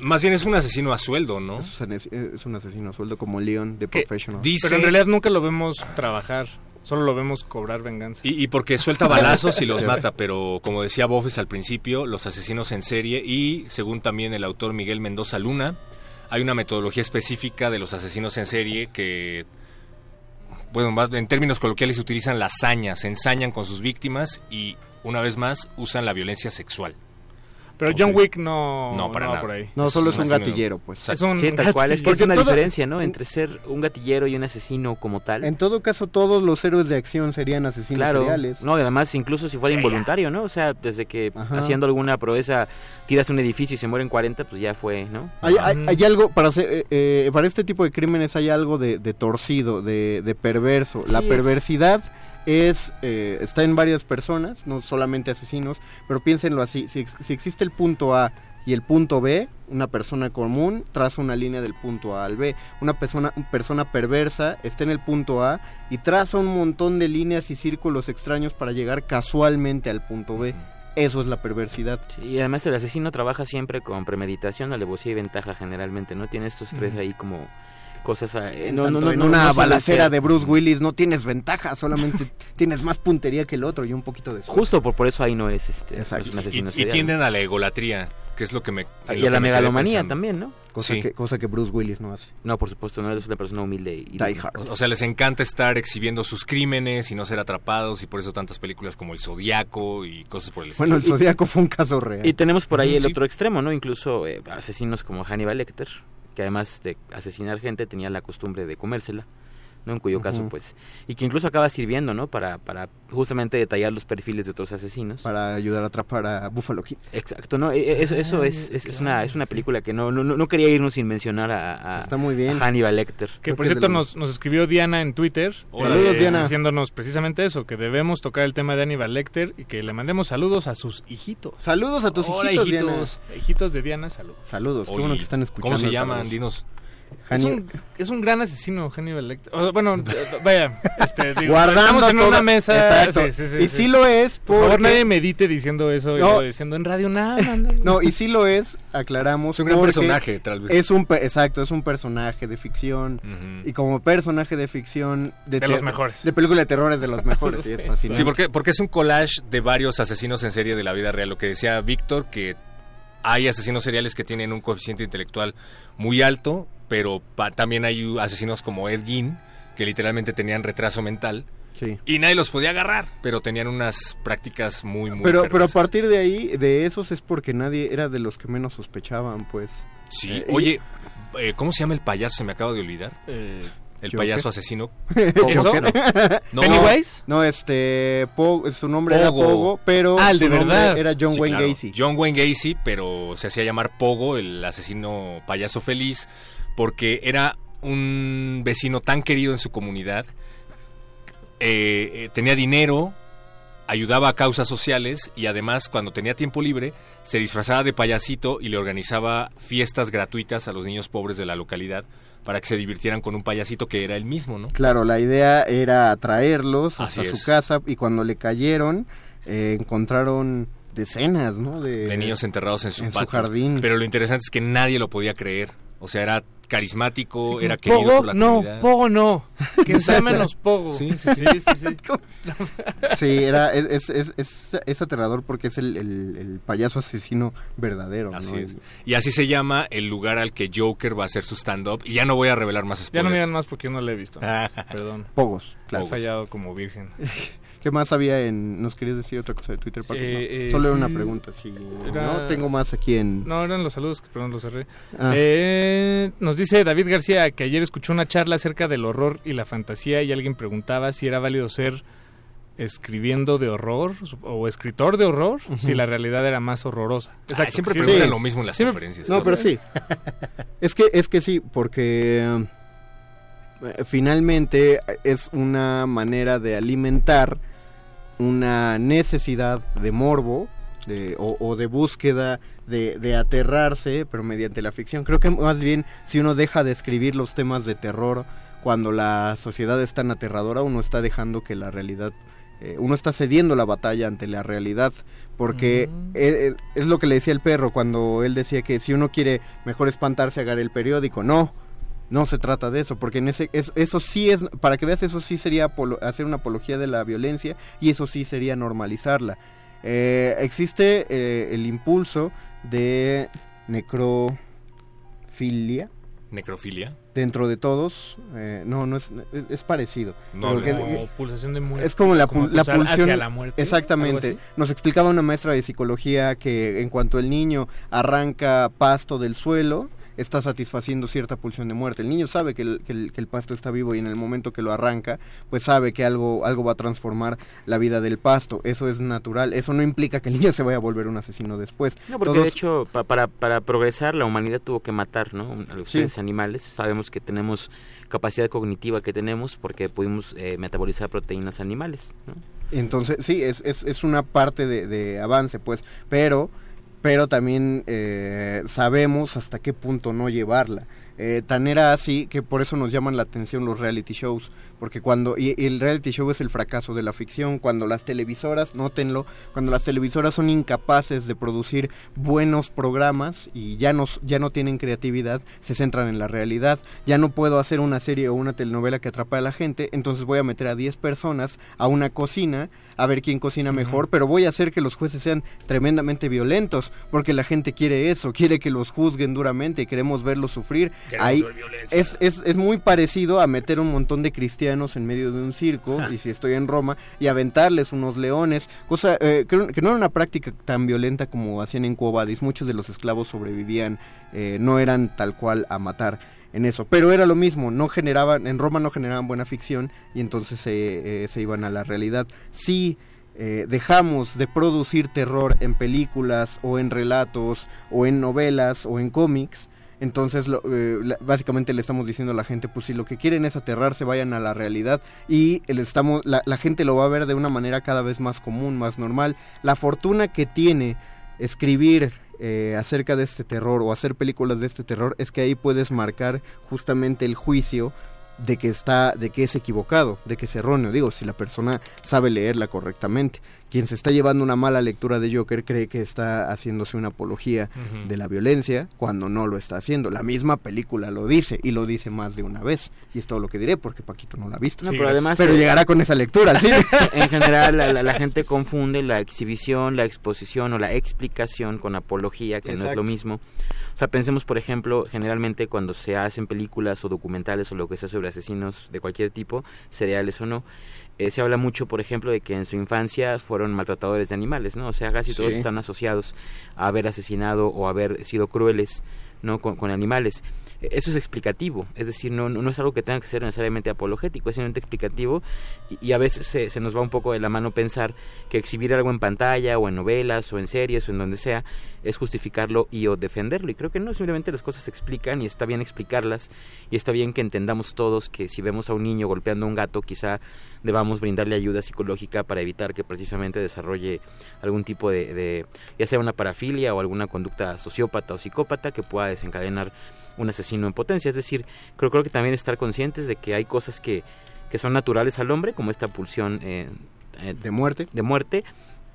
Más bien es un asesino a sueldo, ¿no? Es un, as- es un asesino a sueldo como Leon de Professional. Dice- Pero en realidad nunca lo vemos trabajar, solo lo vemos cobrar venganza. Y, y porque suelta balazos y los mata, pero como decía Bofes al principio, los asesinos en serie y según también el autor Miguel Mendoza Luna, hay una metodología específica de los asesinos en serie que, bueno, más en términos coloquiales utilizan la hazaña, se ensañan con sus víctimas y una vez más usan la violencia sexual. Pero John Wick no, No, para va nada. por ahí. No, solo es un asesino. gatillero, pues. Es un Sí, tal cual. Es que es una todo- diferencia, ¿no? Entre ser un gatillero y un asesino como tal. En todo caso, todos los héroes de acción serían asesinos Claro, seriales. no, y además incluso si fuera involuntario, ¿no? O sea, desde que Ajá. haciendo alguna proeza tiras un edificio y se mueren 40, pues ya fue, ¿no? Hay, hay- hay algo, para, hacer, eh, eh, para este tipo de crímenes hay algo de, de torcido, de, de perverso. La Sí, es- perversidad es, eh, está en varias personas, no solamente asesinos, pero piénsenlo así, si, ex- si existe el punto A y el punto B, una persona común traza una línea del punto A al B. Una persona, persona perversa está en el punto A y traza un montón de líneas y círculos extraños para llegar casualmente al punto B. Eso es la perversidad. Y además el asesino trabaja siempre con premeditación, alevosía y ventaja generalmente, ¿no? Tiene estos tres ahí como cosas... En, no, no, tanto no, en no- una balacera de Bruce Willis no tienes ventaja, solamente tienes más puntería que el otro y un poquito de suerte. Justo por, por eso ahí no es, este, no es Exacto. un Y, y tienden a la egolatría, que es lo que me. en Y a la me megalomanía también, ¿no? Cosa, Sí. que, cosa que Bruce Willis no hace. No, por supuesto, no eres una persona humilde y... Die Hard. O, o sea, les encanta estar exhibiendo sus crímenes y no ser atrapados, y por eso tantas películas como El Zodiaco y cosas por el estilo. Bueno, el Zodíaco fue un caso real. Y tenemos por ahí el Sí. otro extremo, ¿no? Incluso eh, asesinos como Hannibal Lecter, que además de asesinar gente tenía la costumbre de comérsela, ¿no? En cuyo caso, pues... Y que incluso acaba sirviendo, ¿no? Para, para justamente detallar los perfiles de otros asesinos. Para ayudar a atrapar a Buffalo Kid. Exacto, ¿no? E- e- Eso, eso es, es, es una, es una película que no, no, no quería irnos sin mencionar a, a- Está muy bien. a Hannibal Lecter. Que Creo por que cierto nos, nos escribió Diana en Twitter. Saludos, eh, Diana. Diciéndonos precisamente eso, que debemos tocar el tema de Aníbal Lecter y que le mandemos saludos a sus hijitos. Saludos a tus Hola, hijitos, hijitos. Hijitos de Diana, saludos. Saludos, qué bueno que están escuchando. ¿Cómo se llaman? Dinos. Es un, es un gran asesino, Hannibal Lecter. O, bueno, vaya, este, digo, estamos en todo- una mesa. Exacto. sí, sí, sí, y sí. sí lo es Por favor, nadie medite diciendo eso y No. luego diciendo en radio nada. No, y sí lo es, aclaramos. Es un gran personaje, tal vez. Es un, pe- exacto, es un personaje de ficción. Y como personaje de ficción... De te- los mejores. De película de terror es de los mejores, y es fascinante. Sí, porque, porque es un collage de varios asesinos en serie de la vida real. Lo que decía Víctor, que hay asesinos seriales que tienen un coeficiente intelectual muy alto, pero pa- también hay asesinos como Ed Gein, que literalmente tenían retraso mental. Sí. Y nadie los podía agarrar, pero tenían unas prácticas muy, muy Pero, pero a partir de ahí, de esos es porque nadie era de los que menos sospechaban, pues. Sí, Eh, oye, eh, ¿cómo se llama el payaso? Se me acaba de olvidar. Eh, El ¿Joker? payaso asesino. ¿Eso? No, ¿Pennywise? No, este, Pogo, su nombre era Pogo. Pero Ah, el su de nombre verdad. era John Sí, Wayne claro. Gacy. John Wayne Gacy, pero se hacía llamar Pogo, el asesino payaso feliz, porque era un vecino tan querido en su comunidad. eh, eh, tenía dinero, ayudaba a causas sociales y además cuando tenía tiempo libre se disfrazaba de payasito y le organizaba fiestas gratuitas a los niños pobres de la localidad para que se divirtieran con un payasito que era el mismo, ¿no? Claro, la idea era atraerlos hasta su casa y cuando le cayeron eh, encontraron decenas, ¿no? De, de niños enterrados en su en su jardín. Pero lo interesante es que nadie lo podía creer. O sea, era carismático, Sí, era querido Pogo, por la no, comunidad. Pogo no. Que sea menos Pogo. Sí, sí, sí. sí, sí. Sí, era, es, es, es, es aterrador porque es el, el- el payaso asesino verdadero. Así ¿no? es. Y así se llama el lugar al que Joker va a hacer su stand-up. Y ya no voy a revelar más Ya spoilers. no me digan más porque yo no lo he visto. Perdón. Pogos, He claro. fallado como virgen. ¿Qué más había en... ¿Nos querías decir otra cosa de Twitter, Paco? Eh, No, eh, Solo era sí. una pregunta, sí. Era- No, tengo más aquí en... No, eran los saludos, que perdón, los cerré. Ah. Eh, nos dice David García que ayer escuchó una charla acerca del horror y la fantasía y alguien preguntaba si era válido ser escribiendo de horror o escritor de horror si la realidad era más horrorosa. Ay, siempre sí, preguntan sí. lo mismo en las Siempre- conferencias. No, pero sí. es que es que sí, porque eh, finalmente es una manera de alimentar una necesidad de morbo de, o, o de búsqueda de, de aterrarse, pero mediante la ficción. Creo que más bien si uno deja de escribir los temas de terror cuando la sociedad es tan aterradora, uno está dejando que la realidad, eh, uno está cediendo la batalla ante la realidad. Porque eh, eh, es lo que le decía el perro cuando él decía que si uno quiere mejor espantarse, agarre el periódico. No, no se trata de eso, porque en ese eso, eso sí es, para que veas, eso sí sería apolo- hacer una apología de la violencia y eso sí sería normalizarla. Eh, existe eh, el impulso de necrofilia, Necrofilia. dentro de todos, eh, no, no es, es, es parecido. No, que- Como pulsación de muerte. es como la, como la pulsión. hacia la muerte, exactamente. Nos explicaba una maestra de psicología que en cuanto el niño arranca pasto del suelo, está satisfaciendo cierta pulsión de muerte. El niño sabe que el, que el- que el pasto está vivo y en el momento que lo arranca, pues sabe que algo, algo va a transformar la vida del pasto. Eso es natural. Eso no implica que el niño se vaya a volver un asesino después. No, porque Todos- de hecho, pa- para, para progresar, la humanidad tuvo que matar ¿no? a los Sí. animales. Sabemos que tenemos capacidad cognitiva que tenemos porque pudimos eh, metabolizar proteínas animales. ¿no? Entonces, sí, es, es, es una parte de, de avance, pues, pero, pero también eh, sabemos hasta qué punto no llevarla. Eh, tan era así que por eso nos llaman la atención los reality shows, porque cuando, y, y el reality show es el fracaso de la ficción, cuando las televisoras, nótenlo, cuando las televisoras son incapaces de producir buenos programas y ya no, ya no tienen creatividad, se centran en la realidad, ya no puedo hacer una serie o una telenovela que atrapa a la gente, entonces voy a meter a 10 personas a una cocina a ver quién cocina mejor, pero voy a hacer que los jueces sean tremendamente violentos, porque la gente quiere eso, quiere que los juzguen duramente queremos verlos sufrir. Queremos Ahí es, es, es muy parecido a meter un montón de cristianos en medio de un circo, y si estoy en Roma, y aventarles unos leones, cosa eh, que, que no era una práctica tan violenta como hacían en Quo Vadis, muchos de los esclavos sobrevivían, eh, no eran tal cual a matar en eso, pero era lo mismo, no generaban, en Roma no generaban buena ficción y entonces se, eh, se iban a la realidad. Si eh, dejamos de producir terror en películas o en relatos o en novelas o en cómics, entonces lo- eh, básicamente le estamos diciendo a la gente, pues si lo que quieren es aterrarse, vayan a la realidad y estamos, la, la gente lo va a ver de una manera cada vez más común, más normal. La fortuna que tiene escribir eh, acerca de este terror o hacer películas de este terror es que ahí puedes marcar justamente el juicio de que está de que es equivocado, de que es erróneo, digo, si la persona sabe leerla correctamente. Quien se está llevando una mala lectura de Joker cree que está haciéndose una apología de la violencia cuando no lo está haciendo. La misma película lo dice y lo dice más de una vez. Y es todo lo que diré porque Paquito no la ha visto. No, pero además, Pero eh, llegará con esa lectura al cine. en general, la, la- la gente confunde la exhibición, la exposición o la explicación con apología, que no es lo mismo. O sea, pensemos, por ejemplo, generalmente cuando se hacen películas o documentales o lo que sea sobre asesinos de cualquier tipo, cereales o no, eh, se habla mucho, por ejemplo, de que en su infancia fueron maltratadores de animales, ¿no? O sea, casi todos Sí. están asociados a haber asesinado o haber sido crueles, ¿no? Con, con animales. Eso es explicativo, es decir, no, no es algo que tenga que ser necesariamente apologético, es simplemente explicativo y, y a veces se, se nos va un poco de la mano pensar que exhibir algo en pantalla o en novelas o en series o en donde sea es justificarlo y o defenderlo. Y creo que no, simplemente las cosas se explican y está bien explicarlas y está bien que entendamos todos que si vemos a un niño golpeando a un gato quizá debamos brindarle ayuda psicológica para evitar que precisamente desarrolle algún tipo de, de ya sea una parafilia o alguna conducta sociópata o psicópata que pueda desencadenar un asesino en potencia. Es decir, creo, creo que también estar conscientes de que hay cosas que, que son naturales al hombre, como esta pulsión eh, eh, de muerte. De muerte.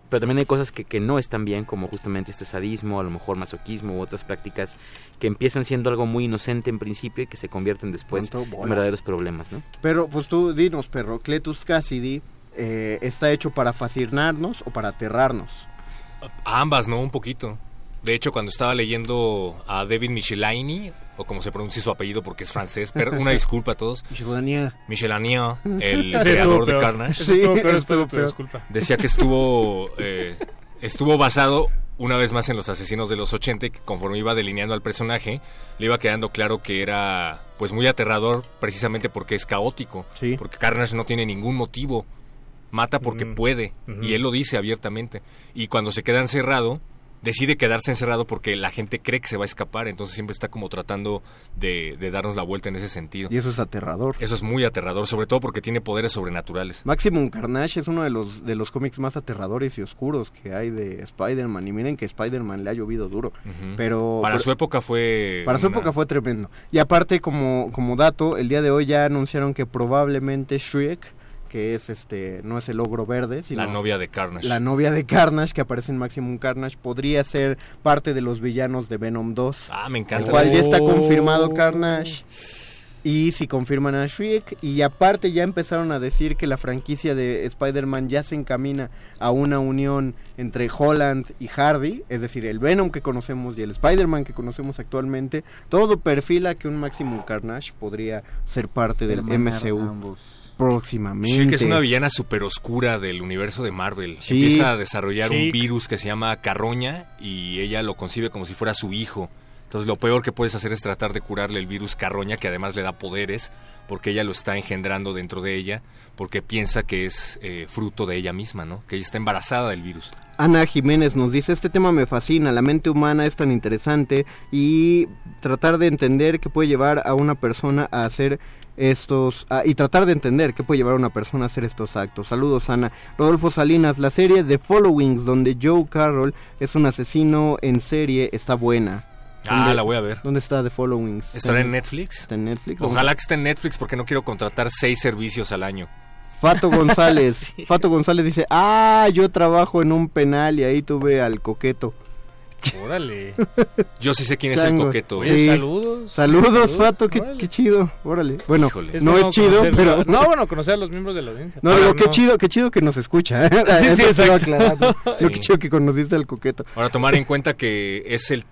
Pero también hay cosas que, que no están bien, como justamente este sadismo, a lo mejor masoquismo u otras prácticas que empiezan siendo algo muy inocente en principio y que se convierten después en verdaderos problemas, ¿no? Pero pues tú dinos, perro, Cletus Cassidy eh, está hecho para fascinarnos o para aterrarnos. Ambas, ¿no? Un poquito. De hecho, cuando estaba leyendo a David Michelini, o como se pronuncia su apellido porque es francés, pero una disculpa a todos. Michelania. Michelania, el creador de. Carnage. Ese estuvo peor, estuvo peor. disculpa. Decía que estuvo eh, estuvo basado una vez más en los asesinos de los 80 y que conforme iba delineando al personaje le iba quedando claro que era pues muy aterrador precisamente porque es caótico Sí. porque Carnage no tiene ningún motivo mata porque Mm. puede y él lo dice abiertamente y cuando se queda encerrado decide quedarse encerrado porque la gente cree que se va a escapar entonces siempre está como tratando de, de darnos la vuelta en ese sentido Y eso es aterrador. eso es muy aterrador sobre todo porque tiene poderes sobrenaturales Maximum Carnage es uno de los de los cómics más aterradores y oscuros que hay de Spider-Man. Y miren que Spider-Man le ha llovido duro. Pero para pero- su época fue Para su época fue tremendo. Y aparte, como, como dato, el día de hoy ya anunciaron que probablemente Shriek, que es este, no es el ogro verde, sino la novia de Carnage la novia de Carnage, que aparece en Maximum Carnage, podría ser parte de los villanos de Venom 2. Ah, me El encanta. cual ya está Oh. confirmado Carnage. Y si confirman a Shriek. Y aparte ya empezaron a decir que la franquicia de Spider-Man ya se encamina a una unión entre Holland y Hardy. Es decir, el Venom que conocemos y el Spider-Man que conocemos actualmente. Todo perfila que un Maximum Carnage podría ser parte del MCU. ambos. Próximamente. Chick es una villana súper oscura del universo de Marvel. Sí. Empieza a desarrollar un virus que se llama carroña y ella lo concibe como si fuera su hijo. Entonces lo peor que puedes hacer es tratar de curarle el virus carroña, que además le da poderes, porque ella lo está engendrando dentro de ella, porque piensa que es eh, fruto de ella misma, ¿no? Que ella está embarazada del virus. Ana Jiménez nos dice, este tema me fascina, la mente humana es tan interesante y tratar de entender qué puede llevar a una persona a hacer estos a- y tratar de entender qué puede llevar a una persona a hacer estos actos. Saludos Ana. Rodolfo Salinas, la serie The Followings donde Joe Carroll es un asesino en serie está buena. Ah, ¿Dónde- la voy a ver. ¿Dónde está The Followings? ¿Estará en Netflix? Está en Netflix. Ojalá que esté en Netflix porque no quiero contratar seis servicios al año. Fato González. Fato González dice, ah, yo trabajo en un penal y ahí tuve al coqueto. Órale. Yo sí sé quién es el coqueto. Sí. ¿eh? saludos. Saludos, Fato, qué, qué chido. Órale. Bueno, no bueno es chido, conocer- pero... No, bueno, conocer a los miembros de la audiencia. No, Pero digo, qué chido, qué chido que nos escucha. ¿eh? Sí, sí, exacto. aclararlo. Sí. Lo que chido que conociste al coqueto. Ahora tomar en cuenta que es el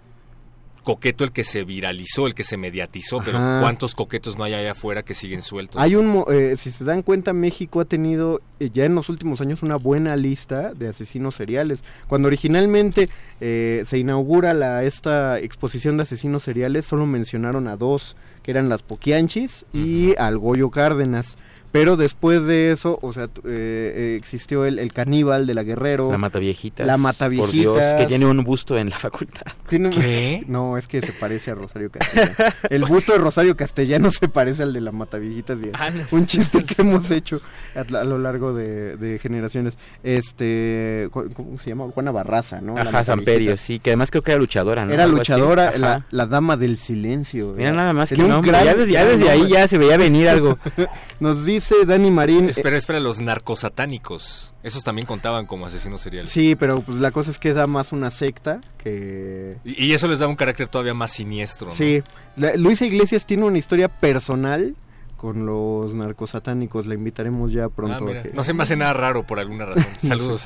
coqueto el que se viralizó, el que se mediatizó, pero. ¿cuántos coquetos no hay allá afuera que siguen sueltos? Hay un, mo- eh, si se dan cuenta, México ha tenido eh, ya en los últimos años una buena lista de asesinos seriales. Cuando originalmente eh, se inaugura la esta exposición de asesinos seriales, solo mencionaron a dos, que eran las Poquianchis y al Goyo Cárdenas. Pero después de eso, o sea, eh, eh, existió el, el caníbal de la Guerrero. La mata viejitas. La mata Por Dios, viejitas. que tiene un busto en la facultad. Tiene un- ¿Qué? No, es que se parece a Rosario Castellano. El busto de Rosario Castellano se parece al de la Mataviejitas. y es Ah, no. Un chiste que hemos hecho a, a lo largo de, de generaciones. Este, ¿cómo se llama? Juana Barraza, ¿no? La Ajá, Samperio, sí, que además creo que era luchadora, ¿no? Era Algo luchadora, la, la dama del silencio. Mira nada más que tenía nombre, gran- ya desde, ya desde ahí ya se veía venir algo. Nos dice Dani Marín. eh, Espera, espera, los narcosatánicos. Esos también contaban como asesinos seriales. Sí, pero pues la cosa es que da más una secta que... Y, y eso les da un carácter todavía más siniestro. ¿no? Sí, la- Luisa Iglesias tiene una historia personal con los narcosatánicos. La invitaremos ya Ah, pronto. mira, a que- No se me hace nada raro por alguna razón. Saludos.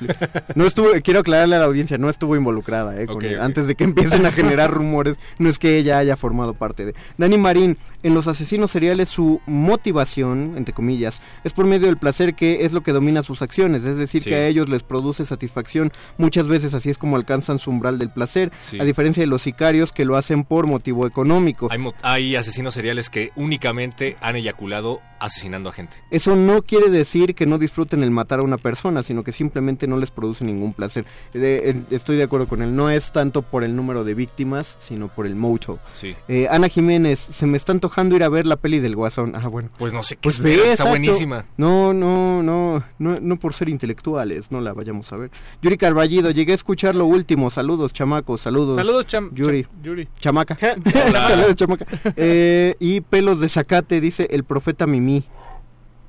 No estuvo, quiero aclararle a la audiencia, no estuvo involucrada, eh, con antes de que empiecen a generar rumores, no es que ella haya formado parte de. Dani Marín, en los asesinos seriales su motivación, entre comillas, es por medio del placer que es lo que domina sus acciones, es decir, Sí. que a ellos les produce satisfacción, muchas veces así es como alcanzan su umbral del placer, Sí. a diferencia de los sicarios que lo hacen por motivo económico. Hay, mo- hay asesinos seriales que únicamente han eyaculado asesinando a gente. Eso no quiere decir que no disfruten el matar a una persona, sino que simplemente no les produce ningún placer. Eh, eh, estoy de acuerdo con él, no es tanto por el número de víctimas, sino por el moto. Sí. Eh, Ana Jiménez, se me está antojando ir a ver la peli del Guasón. Ah, bueno. Pues no sé qué Pues ve, está exacto. buenísima. No, no, no, no, no por ser intelectuales, no la vayamos a ver. Yuri Carballido, llegué a escuchar lo último. Saludos, chamacos, saludos. Saludos, cham- Yuri. cham- Yuri. Chamaca. Saludos, chamaca. Eh, y pelos de zacate, dice el profeta Mimi.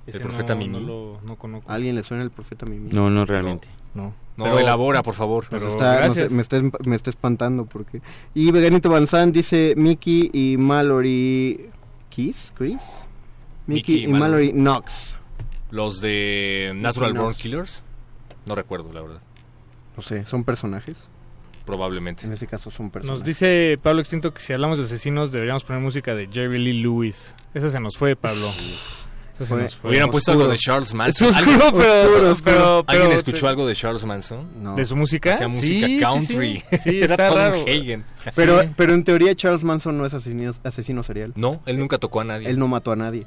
Ese ¿El profeta no- Mimi? No, lo, no conozco. ¿A alguien le suena el profeta Mimi? No, no realmente. No. No, Pero- elabora, por favor. Pero está- no sé, me, está, me está espantando porque... Y Veganito Banzán dice Mickey y Mallory... ¿Kiss? ¿Chris? Mickey, Mickey y Mallory. Knox. Los de Natural. Born Killers. No recuerdo, la verdad. No sé, ¿son personajes? Probablemente. En este caso son personajes. Nos dice Pablo Extinto que si hablamos de asesinos deberíamos poner música de Jerry Lee Lewis. Esa se nos fue, Pablo. Esa se Fue- nos fue. Hubieran puesto algo de Charles Manson. Es oscuro, ¿Alguien- pero, Oscuro, oscuro. pero- ¿Alguien pero- escuchó algo de Charles Manson? No. ¿De su música? Hacía música Sí, sí, country. Sí, sí, Era está Tom raro. Hagen. Pero, Sí. pero en teoría Charles Manson no es asesino, asesino serial. No, él nunca tocó a nadie. Él no mató a nadie.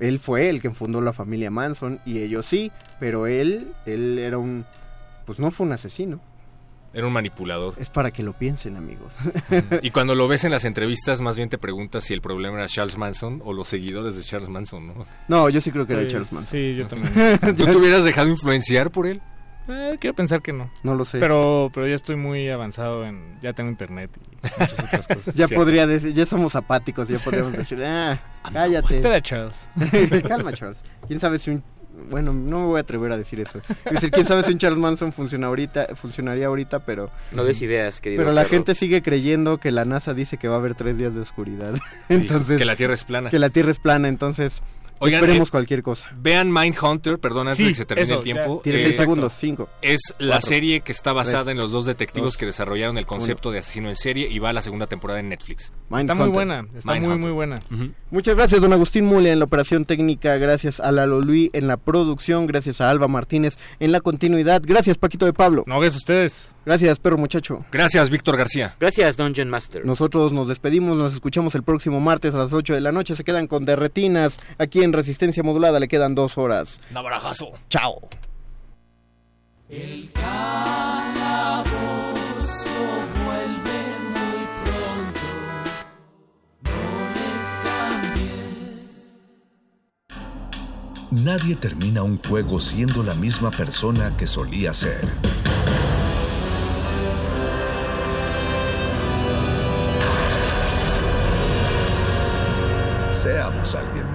Él fue el que fundó la familia Manson y ellos sí, pero él, él era un... Pues no fue un asesino. Era un manipulador. Es para que lo piensen, amigos. Y cuando lo ves en las entrevistas, más bien te preguntas si el problema era Charles Manson o los seguidores de Charles Manson, ¿no? No, yo sí creo que era Pues, Charles Manson. Sí, yo también. ¿Tú te hubieras dejado influenciar por él? Eh, quiero pensar que no. No lo sé. Pero, pero ya estoy muy avanzado en... Ya tengo internet y muchas otras cosas. Ya Sí. podría decir, ya somos apáticos, ya podríamos decir, ah, cállate. Espera, Charles. Calma, Charles. ¿Quién sabe si un, bueno, no me voy a atrever a decir eso. Es decir, quién sabe si un Charles Manson funciona ahorita, funcionaría ahorita, pero... No des ideas, querido. Pero la perro. gente sigue creyendo que la NASA dice que va a haber tres días de oscuridad. entonces... que la Tierra es plana. Que la Tierra es plana, entonces... Oigan, esperemos eh, cualquier cosa. Vean Mindhunter, perdón, antes Sí, de que se termine eso, el tiempo. Tiene seis segundos, cinco, Es la cuatro, serie que está basada tres, en los dos detectivos dos, que desarrollaron el concepto de asesino en serie y va a la segunda temporada en Netflix. Está muy buena, está muy, muy buena. Muchas gracias, don Agustín Mule en la operación técnica, gracias a Lalo Luis en la producción, gracias a Alba Martínez en la continuidad, gracias Paquito de Pablo. No, gracias a ustedes. Gracias, perro muchacho. Gracias, Víctor García. Gracias, Dungeon Master. Nosotros nos despedimos, nos escuchamos el próximo martes a las 8 de la noche, se quedan con derretinas, aquí en Resistencia Modulada le quedan dos horas. Un abrazo. Chao. El calabozo vuelve muy pronto. No le cambies. Nadie termina un juego siendo la misma persona que solía ser. Seamos alguien.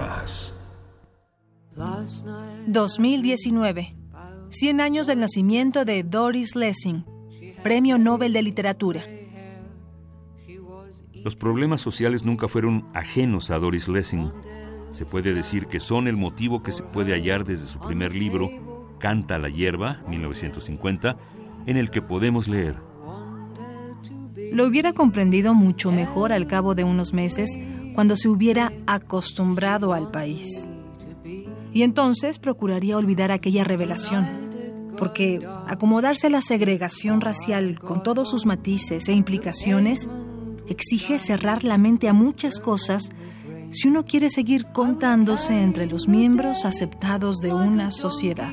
2019. 100 años del nacimiento de Doris Lessing, Premio Nobel de Literatura. Los problemas sociales nunca fueron ajenos a Doris Lessing. Se puede decir que son el motivo que se puede hallar desde su primer libro, Canta la hierba, 1950, en el que podemos leer. Lo hubiera comprendido mucho mejor al cabo de unos meses cuando se hubiera acostumbrado al país. Y entonces procuraría olvidar aquella revelación, porque acomodarse a la segregación racial con todos sus matices e implicaciones exige cerrar la mente a muchas cosas si uno quiere seguir contándose entre los miembros aceptados de una sociedad.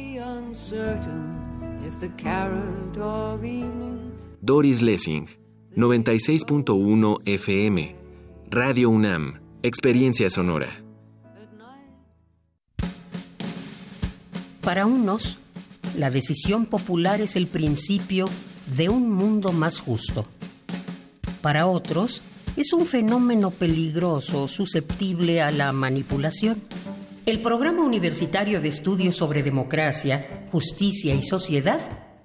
Doris Lessing, 96.1 FM, Radio UNAM, Experiencia Sonora. Para unos, la decisión popular es el principio de un mundo más justo. Para otros, es un fenómeno peligroso susceptible a la manipulación. El Programa Universitario de Estudios sobre Democracia, Justicia y Sociedad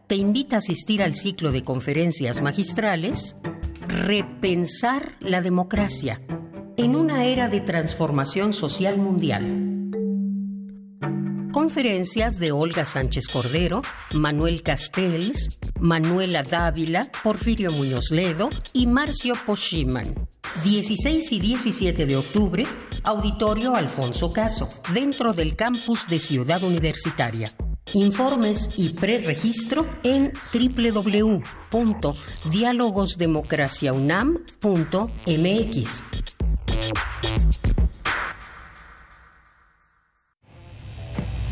te invita a asistir al ciclo de conferencias magistrales Repensar la democracia en una era de transformación social mundial. Conferencias de Olga Sánchez Cordero, Manuel Castells, Manuela Dávila, Porfirio Muñoz Ledo y Marcio Poshiman. 16 y 17 de octubre, Auditorio Alfonso Caso, dentro del campus de Ciudad Universitaria. Informes y preregistro en www.dialogosdemocraciaunam.mx.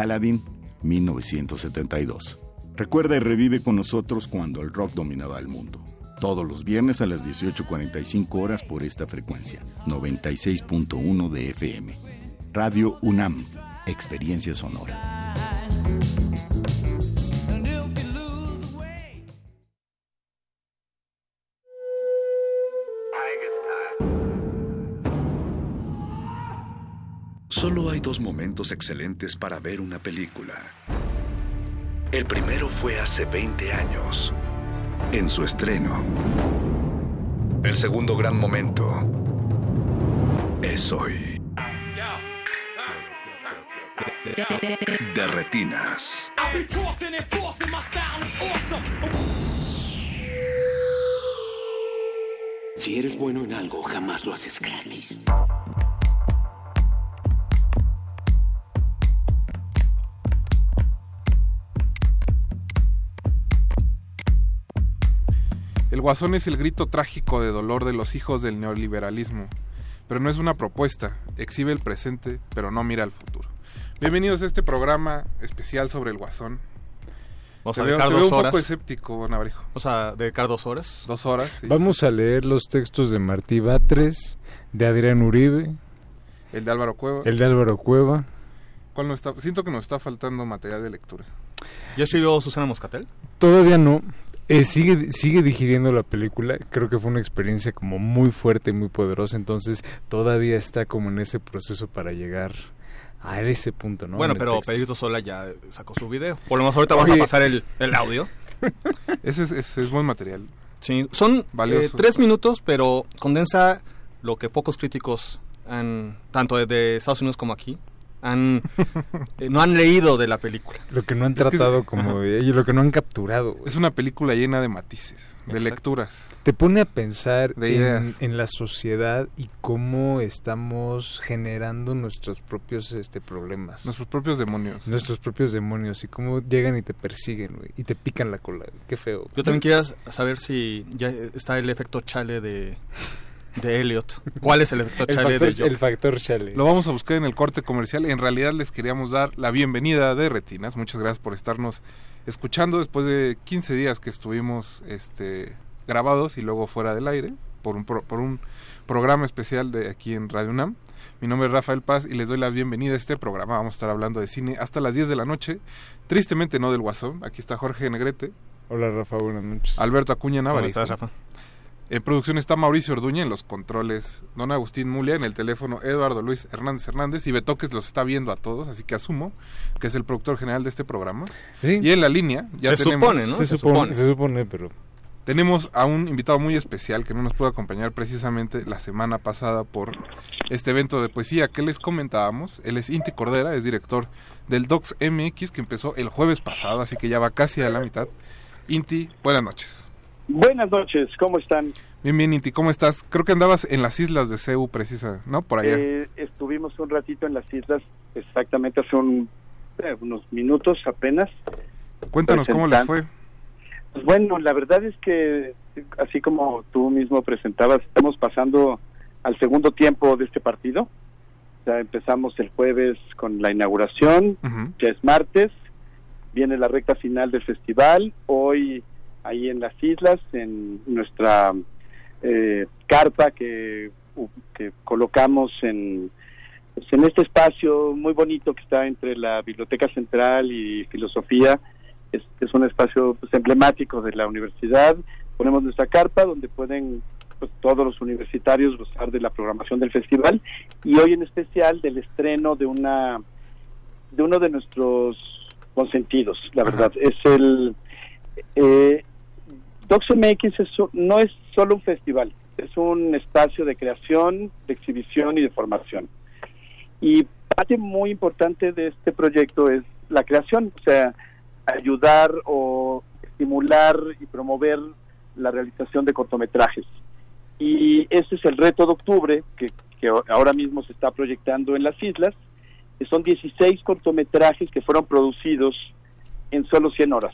Paladin, 1972. Recuerda y revive con nosotros cuando el rock dominaba el mundo. Todos los viernes a las 18.45 horas por esta frecuencia, 96.1 de FM. Radio UNAM, Experiencia Sonora. Solo hay dos momentos excelentes para ver una película. El primero fue hace 20 años, en su estreno. El segundo gran momento es hoy. De retinas. Si eres bueno en algo, jamás lo haces gratis. El guasón es el grito trágico de dolor de los hijos del neoliberalismo, pero no es una propuesta, exhibe el presente, pero no mira al futuro. Bienvenidos a este programa especial sobre el guasón. Vamos Te a veo- dedicar te veo dos un horas. poco escéptico, Navarijo. Vamos a dedicar dos horas. Dos horas. sí. Vamos a leer los textos de Martí Batres, de Adrián Uribe, El de Álvaro Cueva. el de Álvaro Cueva. ¿Cuál nos está? Siento que nos está faltando material de lectura. ¿Ya escribió Susana Moscatel? Todavía no. Eh, sigue, sigue digiriendo la película. Creo que fue una experiencia como muy fuerte y muy poderosa. Entonces todavía está como en ese proceso para llegar a ese punto, ¿no? bueno, pero texto. Pedrito Sola ya sacó su video. Por lo menos ahorita vamos a pasar el, el audio. Ese es, ese es buen material. Sí, son eh, tres minutos, pero condensa lo que pocos críticos han, tanto de Estados Unidos como aquí, han eh, no han leído de la película. Lo que no han Es que- tratado como de ello, lo que no han capturado. Es una película llena de matices, de Exacto. lecturas. Te pone a pensar De en, ideas. en la sociedad y cómo estamos generando nuestros propios este problemas. Nuestros propios demonios. Nuestros propios demonios y cómo llegan y te persiguen, güey, y te pican la cola. Qué feo. Yo también quería saber si ya está el efecto chale de, de Elliot. ¿Cuál es el efecto El chale factor, de Joe? el factor chale. Lo vamos a buscar en el corte comercial. En realidad les queríamos dar la bienvenida de Retinas. Muchas gracias por estarnos escuchando después de 15 días que estuvimos este, grabados y luego fuera del aire por un, pro- por un programa especial de aquí en Radio UNAM. Mi nombre es Rafael Paz y les doy la bienvenida a este programa. Vamos a estar hablando de cine hasta las 10 de la noche. Tristemente no del Guasón. Aquí está Jorge Negrete, Hola Rafa, buenas noches. Alberto Acuña ¿Cómo Navarrijo. estás, Rafa? En producción está Mauricio Orduña en los controles, Don Agustín Mulia en el teléfono, Eduardo Luis Hernández Hernández y Betoques los está viendo a todos, así que asumo que es el productor general de este programa. Sí. Y en la línea ya Se tenemos, supone, ¿no? Se, Se supone, supone. se supone, pero tenemos a un invitado muy especial que no nos pudo acompañar precisamente la semana pasada por este evento de poesía que les comentábamos. Él es Inti Cordera, es director del Docs MX que empezó el jueves pasado, así que ya va casi a la mitad. Inti, buenas noches. Buenas noches, ¿cómo están? Bien, bien, Inti, ¿cómo estás? Creo que andabas en las islas de Ceú, precisa, ¿no? Por allá. Eh, estuvimos un ratito en las islas, exactamente hace un- eh, unos minutos apenas. Cuéntanos cómo les fue. Pues bueno, la verdad es que, así como tú mismo presentabas, estamos pasando al segundo tiempo de este partido. Ya empezamos el jueves con la inauguración, ya es martes, viene la recta final del festival, hoy ahí en las islas, en nuestra eh, carpa que, que colocamos en, pues, en este espacio muy bonito que está entre la Biblioteca Central y Filosofía, es, es un espacio pues, emblemático de la universidad, ponemos nuestra carpa donde pueden pues, todos los universitarios gozar de la programación del festival. Y hoy en especial del estreno de una de uno de nuestros consentidos, la verdad. Es el... Eh, DocsMX es, no es solo un festival, es un espacio de creación, de exhibición y de formación. Y parte muy importante de este proyecto es la creación, o sea, ayudar o estimular y promover la realización de cortometrajes. Y ese es el reto de octubre, que, que ahora mismo se está proyectando en las islas, son 16 cortometrajes que fueron producidos en solo 100 horas,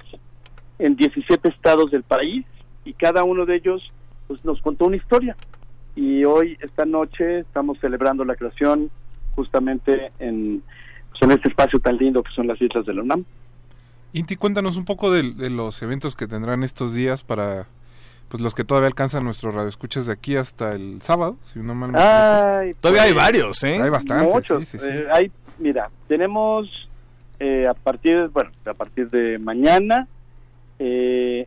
en 17 estados del país, y cada uno de ellos pues, nos contó una historia. Y hoy, esta noche, estamos celebrando la creación justamente en, pues, en este espacio tan lindo que son las islas de la UNAM. Inti, cuéntanos un poco de, de los eventos que tendrán estos días para pues los que todavía alcanzan nuestros radioescuchas de aquí hasta el sábado, si no mal me Ay, Todavía hay pues, varios, ¿eh? Hay bastantes, Muchos. sí, sí, sí. Eh, hay, mira, tenemos eh, a partir, bueno, a partir de mañana, eh,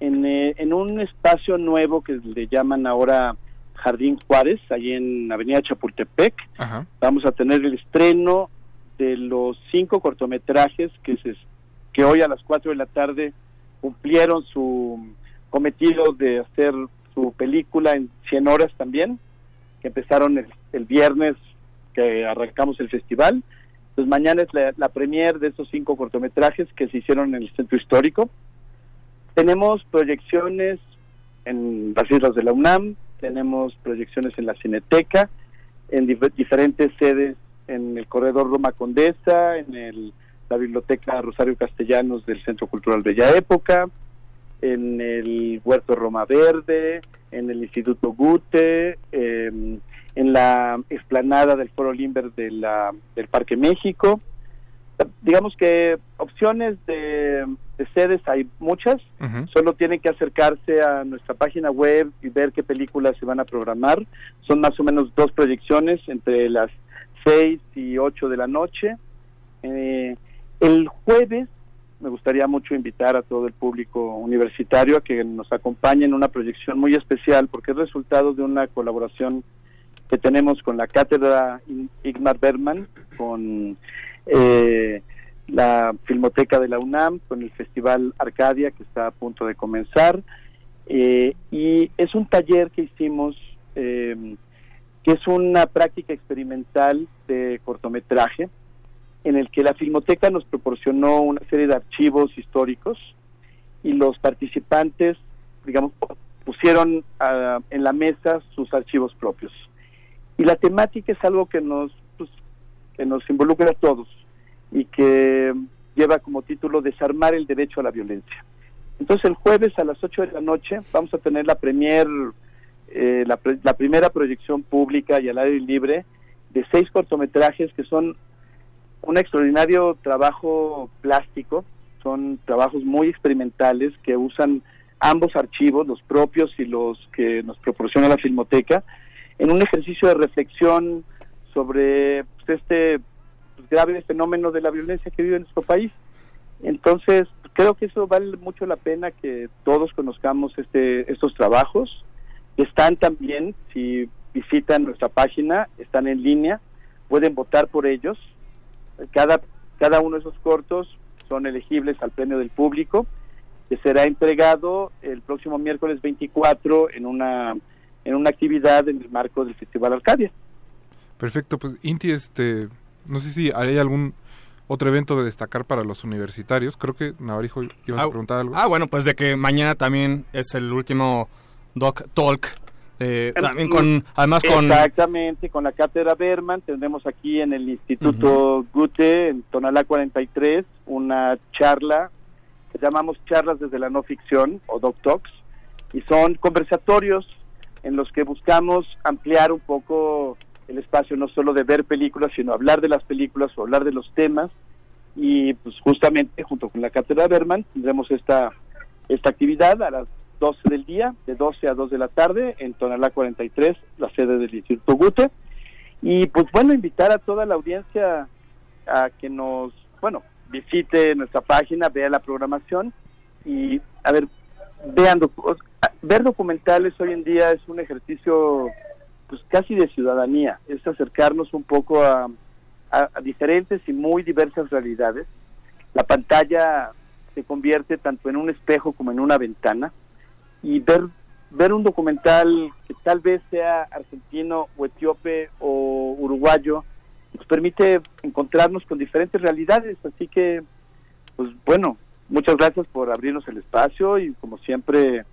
en, eh, en un espacio nuevo que le llaman ahora Jardín Juárez, ahí en Avenida Chapultepec, Ajá. vamos a tener el estreno de los cinco cortometrajes que se que hoy a las 4 de la tarde cumplieron su cometido de hacer su película en 100 horas también, que empezaron el, el viernes que arrancamos el festival. Pues mañana es la, la premier de esos cinco cortometrajes que se hicieron en el centro histórico. Tenemos proyecciones en las islas de la UNAM, tenemos proyecciones en la Cineteca, en dif- diferentes sedes en el corredor Roma Condesa, en el, la biblioteca Rosario Castellanos del Centro Cultural Bella Época, en el Huerto Roma Verde, en el Instituto Gute, eh, en la explanada del Foro Limber del Parque México. Digamos que opciones de, de sedes hay muchas, solo tienen que acercarse a nuestra página web y ver qué películas se van a programar. Son más o menos dos proyecciones entre las 6 y 8 de la noche. Eh, el jueves me gustaría mucho invitar a todo el público universitario a que nos acompañe en una proyección muy especial porque es resultado de una colaboración que tenemos con la cátedra Igmar Bergman, con eh, la Filmoteca de la UNAM, con el Festival Arcadia que está a punto de comenzar. Eh, y es un taller que hicimos eh, que es una práctica experimental de cortometraje en el que la Filmoteca nos proporcionó una serie de archivos históricos y los participantes, digamos, pusieron ah, en la mesa sus archivos propios. Y la temática es algo que nos, pues, que nos involucra a todos y que lleva como título Desarmar el derecho a la violencia. Entonces el jueves a las 8 de la noche vamos a tener la premier, eh, la, pre- la primera proyección pública y al aire libre de seis cortometrajes que son un extraordinario trabajo plástico, son trabajos muy experimentales que usan ambos archivos, los propios y los que nos proporciona la Filmoteca, en un ejercicio de reflexión sobre pues, este grave fenómeno de la violencia que vive en nuestro país. Entonces, creo que eso vale mucho la pena que todos conozcamos este, estos trabajos. Están también, si visitan nuestra página, están en línea, pueden votar por ellos. Cada, cada uno de esos cortos son elegibles al premio del público, que será entregado el próximo miércoles 24 en una, en una actividad en el marco del Festival Arcadia. Perfecto, pues Inti, este, no sé si hay algún otro evento de destacar para los universitarios. Creo que Navarijo ibas a preguntar algo. Ah, bueno, pues de que mañana también es el último Doc Talk. eh, también con, además con... Exactamente, con la cátedra Berman tendremos aquí en el Instituto Gute, en Tonalá 43, una charla que llamamos charlas desde la no ficción o Doc Talks, y son conversatorios en los que buscamos ampliar un poco el espacio no solo de ver películas, sino hablar de las películas o hablar de los temas, y pues justamente junto con la cátedra Berman tendremos esta, esta actividad a las 12 del día, de 12 a 2 de la tarde, en Tonalá 43, la sede del Instituto Gute. Y pues bueno, invitar a toda la audiencia a que nos, bueno, visite nuestra página, vea la programación y, a ver, vean, ver documentales hoy en día es un ejercicio pues casi de ciudadanía, es acercarnos un poco a, diferentes y muy diversas realidades. La pantalla se convierte tanto en un espejo como en una ventana y ver ver un documental que tal vez sea argentino o etíope o uruguayo nos permite encontrarnos con diferentes realidades así que pues bueno muchas gracias por abrirnos el espacio y como siempre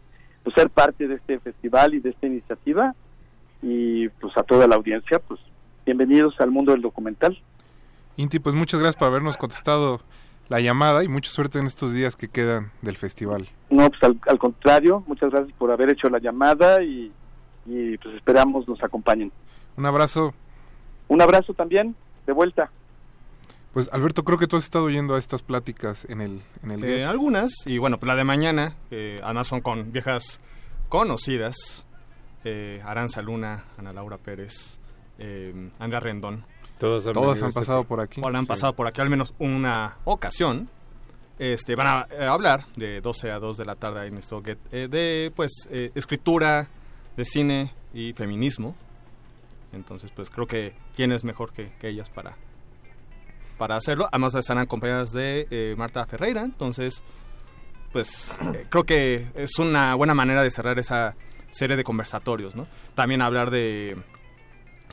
pues ser parte de este festival y de esta iniciativa y pues a toda la audiencia pues bienvenidos al mundo del documental Inti, pues muchas gracias por habernos contestado la llamada y mucha suerte en estos días que quedan del festival. No, pues al, al contrario, muchas gracias por haber hecho la llamada y, y pues esperamos nos acompañen. Un abrazo. Un abrazo también, de vuelta. Pues Alberto, creo que tú has estado yendo a estas pláticas en el... En el Eh, algunas, y bueno, pues la de mañana, eh, además son con viejas conocidas, eh, Aranza Luna, Ana Laura Pérez, eh, Andrea Rendón. Todas han este pasado por aquí. O han Sí. pasado por aquí al menos una ocasión. Este, van a eh, hablar de 12 a 2 de la tarde en esto eh, de pues eh, escritura, de cine y feminismo. Entonces, pues creo que quién es mejor que, que ellas para, para hacerlo. Además están acompañadas de eh, Marta Ferreira. Entonces, pues eh, creo que es una buena manera de cerrar esa serie de conversatorios, ¿no? También hablar de...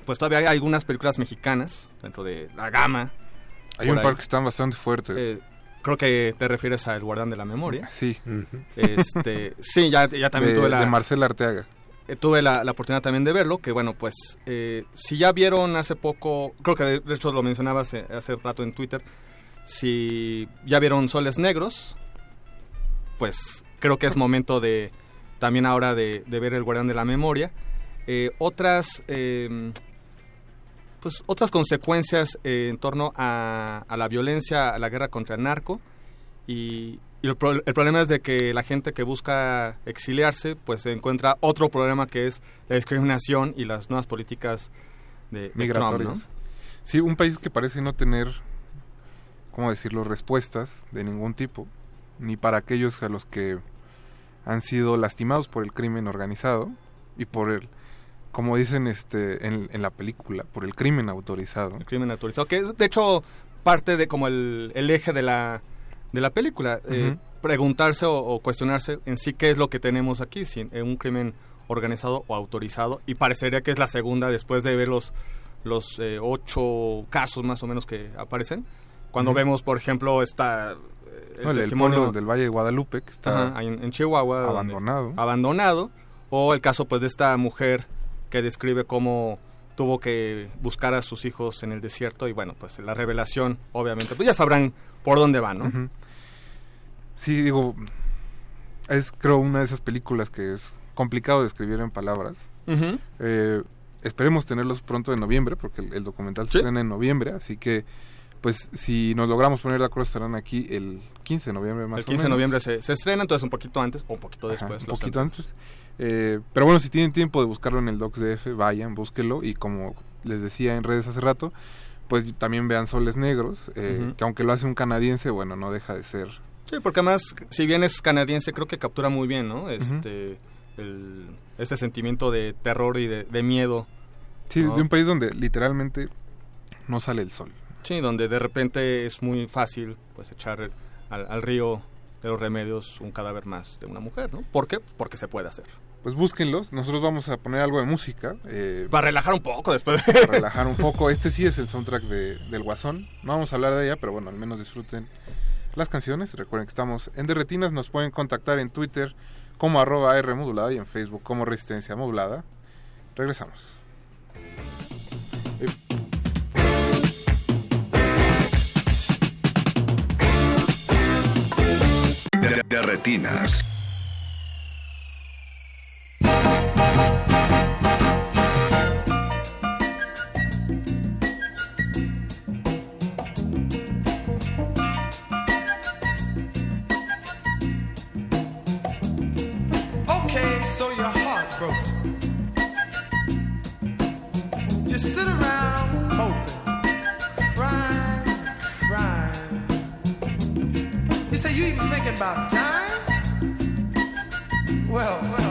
Pues todavía hay algunas películas mexicanas dentro de la gama. Hay un ahí. par que están bastante fuertes. Eh, creo que te refieres a El Guardián de la Memoria. Sí. Este, sí, ya, ya también De- tuve la... de Marcela Arteaga. eh, tuve la, la oportunidad también de verlo, que bueno, pues eh, si ya vieron hace poco, creo que de, de hecho lo mencionaba hace, hace rato en Twitter, si ya vieron Soles Negros, pues creo que es momento de también ahora de, ver El Guardián de la Memoria. Eh, otras, eh, pues, otras consecuencias eh, en torno a, la violencia, a la guerra contra el narco y, el, pro- el problema es de que la gente que busca exiliarse pues se encuentra otro problema que es la discriminación y las nuevas políticas de, Trump, migratorias. ¿no? Sí, un país que parece no tener, ¿cómo decirlo?, respuestas de ningún tipo, ni para aquellos a los que han sido lastimados por el crimen organizado y por el, como dicen este en, en la película, por el crimen autorizado. El crimen autorizado, que es de hecho parte de como el, el eje de la, de la película. eh, Ujú. preguntarse o, o cuestionarse en sí qué es lo que tenemos aquí, si eh, un crimen organizado o autorizado. Y parecería que es la segunda después de ver los, los eh, ocho casos más o menos que aparecen. Cuando Ujú. vemos, por ejemplo, esta... eh, No, el, el del Valle de Guadalupe que está Ajá, en, en Chihuahua. donde- abandonado. abandonado. O el caso pues de esta mujer que describe cómo tuvo que buscar a sus hijos en el desierto y bueno, pues la revelación, obviamente, pues ya sabrán por dónde van, ¿no? Sí, digo, es creo una de esas películas que es complicado de escribir en palabras. Eh, esperemos tenerlos pronto en noviembre, porque el, el documental se Sí. estrena en noviembre, así que pues si nos logramos poner de acuerdo estarán aquí el 15 de noviembre más El o 15 de noviembre se, se estrena, entonces un poquito antes o un poquito Ajá, después. un poquito antes. Eh, pero bueno, si tienen tiempo de buscarlo en el DocsDF, vayan, búsquelo y como les decía en redes hace rato, pues también vean Soles Negros, eh, que aunque lo hace un canadiense, bueno, no deja de ser Sí, porque además, si bien es canadiense, creo que captura muy bien, ¿no? Este, el, este sentimiento de terror y de, de miedo. Sí, ¿no? de un país donde literalmente no sale el sol. Sí, donde de repente es muy fácil pues echar al, al río de los remedios un cadáver más de una mujer, ¿no? ¿Por qué? Porque se puede hacer. Pues búsquenlos, nosotros vamos a poner algo de música. eh, Para relajar un poco después. para relajar un poco. Este sí es el soundtrack de, del Guasón. No vamos a hablar de ella, pero bueno, al menos disfruten las canciones. Recuerden que estamos en Derretinas, nos pueden contactar en Twitter como arroba R modulada y en Facebook como Resistencia Modulada. Regresamos. De, de retinas. You sit around hoping, about time? Well, well,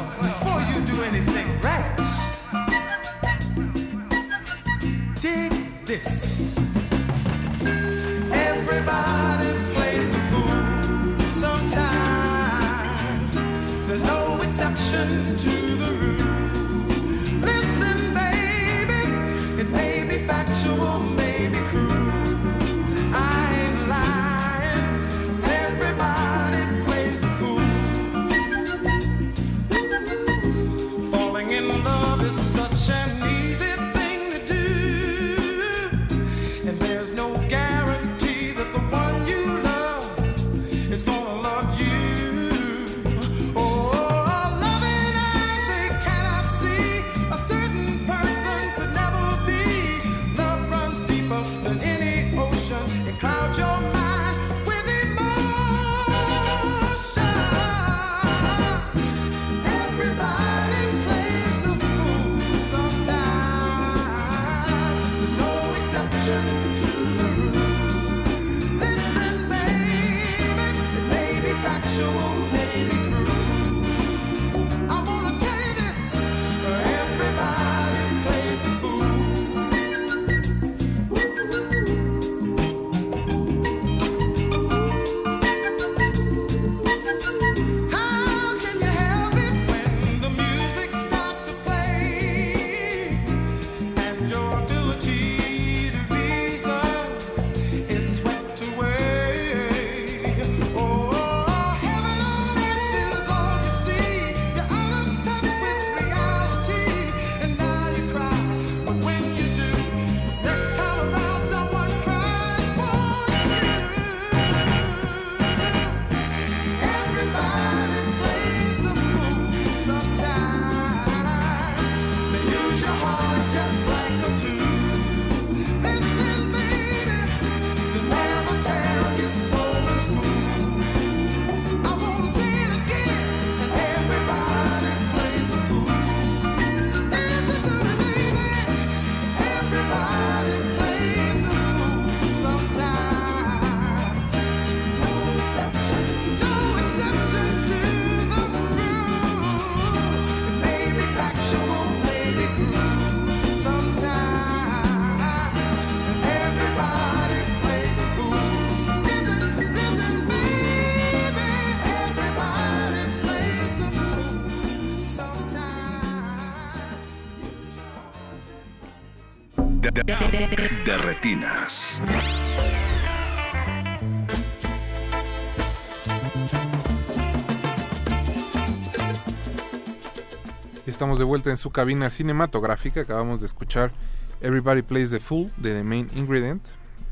Estamos de vuelta en su cabina cinematográfica. Acabamos de escuchar Everybody Plays the Fool de The Main Ingredient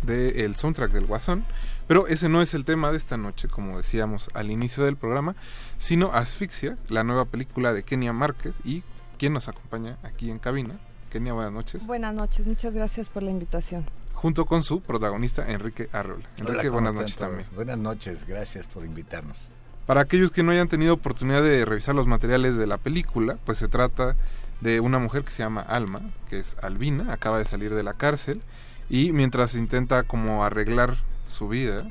del soundtrack del Guasón. Pero ese no es el tema de esta noche, como decíamos al inicio del programa, sino Asfixia, la nueva película de Kenia Márquez y quien nos acompaña aquí en cabina. Kenia, buenas noches. Buenas noches, muchas gracias por la invitación. Junto con su protagonista Enrique Arrola. Enrique, Hola, ¿cómo buenas noches todos? también. Buenas noches, gracias por invitarnos. Para aquellos que no hayan tenido oportunidad de revisar los materiales de la película, pues se trata de una mujer que se llama Alma, que es albina, acaba de salir de la cárcel y mientras intenta como arreglar su vida,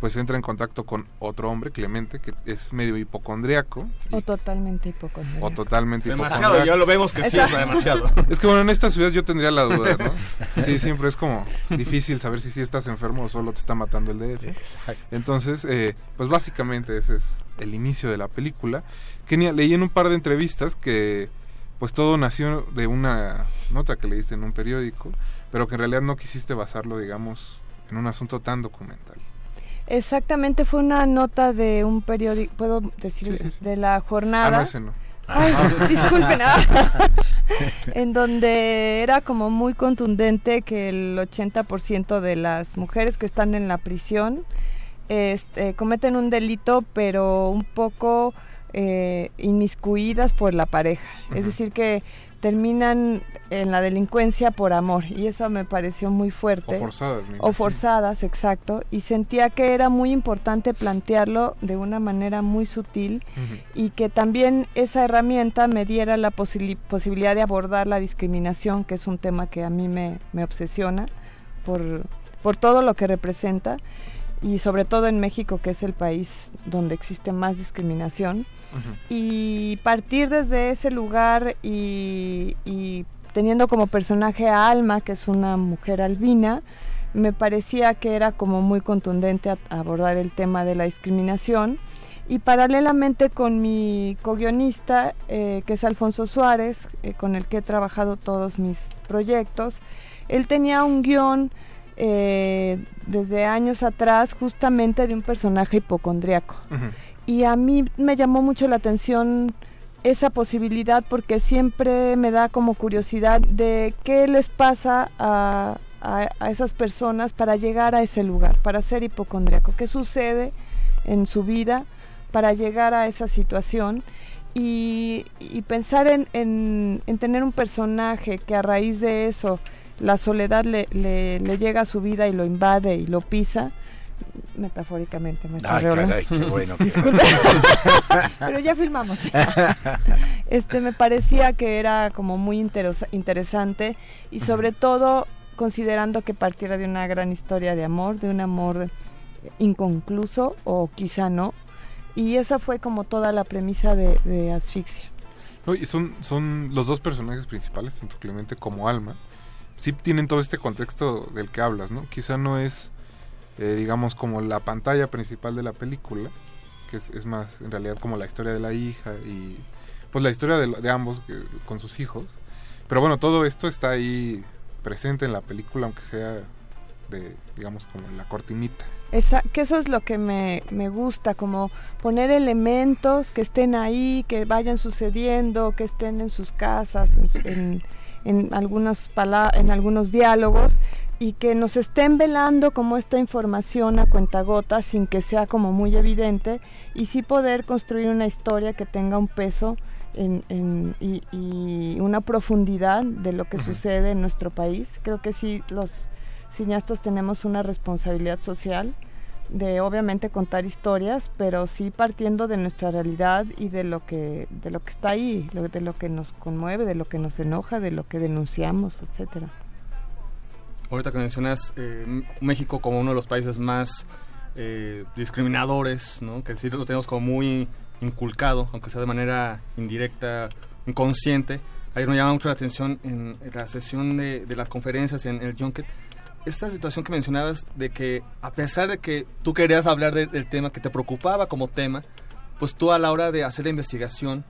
pues entra en contacto con otro hombre, Clemente, que es medio hipocondriaco O totalmente hipocondríaco. o totalmente Demasiado, hipocondriaco. ya lo vemos que sí, es demasiado. Es que bueno, en esta ciudad yo tendría la duda, ¿no? Sí, siempre es como difícil saber si sí estás enfermo o solo te está matando el DF. Entonces, eh, pues básicamente ese es el inicio de la película. Kenia, leí en un par de entrevistas que pues todo nació de una nota que leíste en un periódico, pero que en realidad no quisiste basarlo, digamos, en un asunto tan documental. Exactamente, fue una nota de un periódico, puedo decir, de la jornada. Ah, no, ese no. Ay, Ah. disculpen. ah. en donde era como muy contundente que el 80% de las mujeres que están en la prisión este, cometen un delito, pero un poco eh, inmiscuidas por la pareja. Es decir, que terminan en la delincuencia por amor y eso me pareció muy fuerte. O forzadas, O forzadas, exacto. Y sentía que era muy importante plantearlo de una manera muy sutil y que también esa herramienta me diera la posili- posibilidad de abordar la discriminación, que es un tema que a mí me, me obsesiona por, por todo lo que representa y sobre todo en México, que es el país donde existe más discriminación. Y partir desde ese lugar y, y teniendo como personaje a Alma, que es una mujer albina, me parecía que era como muy contundente a- abordar el tema de la discriminación. Y paralelamente con mi co-guionista, eh, que es Alfonso Suárez, eh, con el que he trabajado todos mis proyectos, él tenía un guion eh, desde años atrás justamente de un personaje hipocondriaco. Y a mí me llamó mucho la atención esa posibilidad porque siempre me da como curiosidad de qué les pasa a, a- a esas personas para llegar a ese lugar, para ser hipocondriaco, qué sucede en su vida para llegar a esa situación y, y pensar en, en- en tener un personaje que a raíz de eso la soledad le, le- le llega a su vida y lo invade y lo pisa, metafóricamente, maestro Ay, caray, qué bueno que-. Pero ya filmamos. este me parecía que era como muy interes- interesante y sobre todo considerando que partiera de una gran historia de amor, de un amor inconcluso o quizá no. Y esa fue como toda la premisa de, de Asfixia. No, y son, son los dos personajes principales, tanto Clemente como Alma. Sí tienen todo este contexto del que hablas, ¿no? Quizá no es, eh, digamos, como la pantalla principal de la película, que es, más, en realidad, como la historia de la hija y, pues, la historia de, de ambos con sus hijos. Pero bueno, todo esto está ahí presente en la película, aunque sea de, digamos, como la cortinita. Esa, que eso es lo que me, me gusta, como poner elementos que estén ahí, que vayan sucediendo, que estén en sus casas, en, en, en algunos, pala- en algunos diálogos, y que nos estén velando como esta información a cuentagotas sin que sea como muy evidente, y sí poder construir una historia que tenga un peso en, en- y, y una profundidad de lo que sucede en nuestro país. Creo que sí los cineastas tenemos una responsabilidad social de obviamente contar historias, pero sí partiendo de nuestra realidad y de lo que de lo que está ahí, lo- de lo que nos conmueve, de lo que nos enoja, de lo que denunciamos, etcétera. Ahorita que mencionas eh, México como uno de los países más eh, discriminadores, ¿no? que sí lo tenemos como muy inculcado, aunque sea de manera indirecta, inconsciente. Ayer me llama mucho la atención en, en la sesión de, de las conferencias en el Junket, esta situación que mencionabas de que a pesar de que tú querías hablar de- del tema que te preocupaba como tema, pues tú a la hora de hacer la investigación,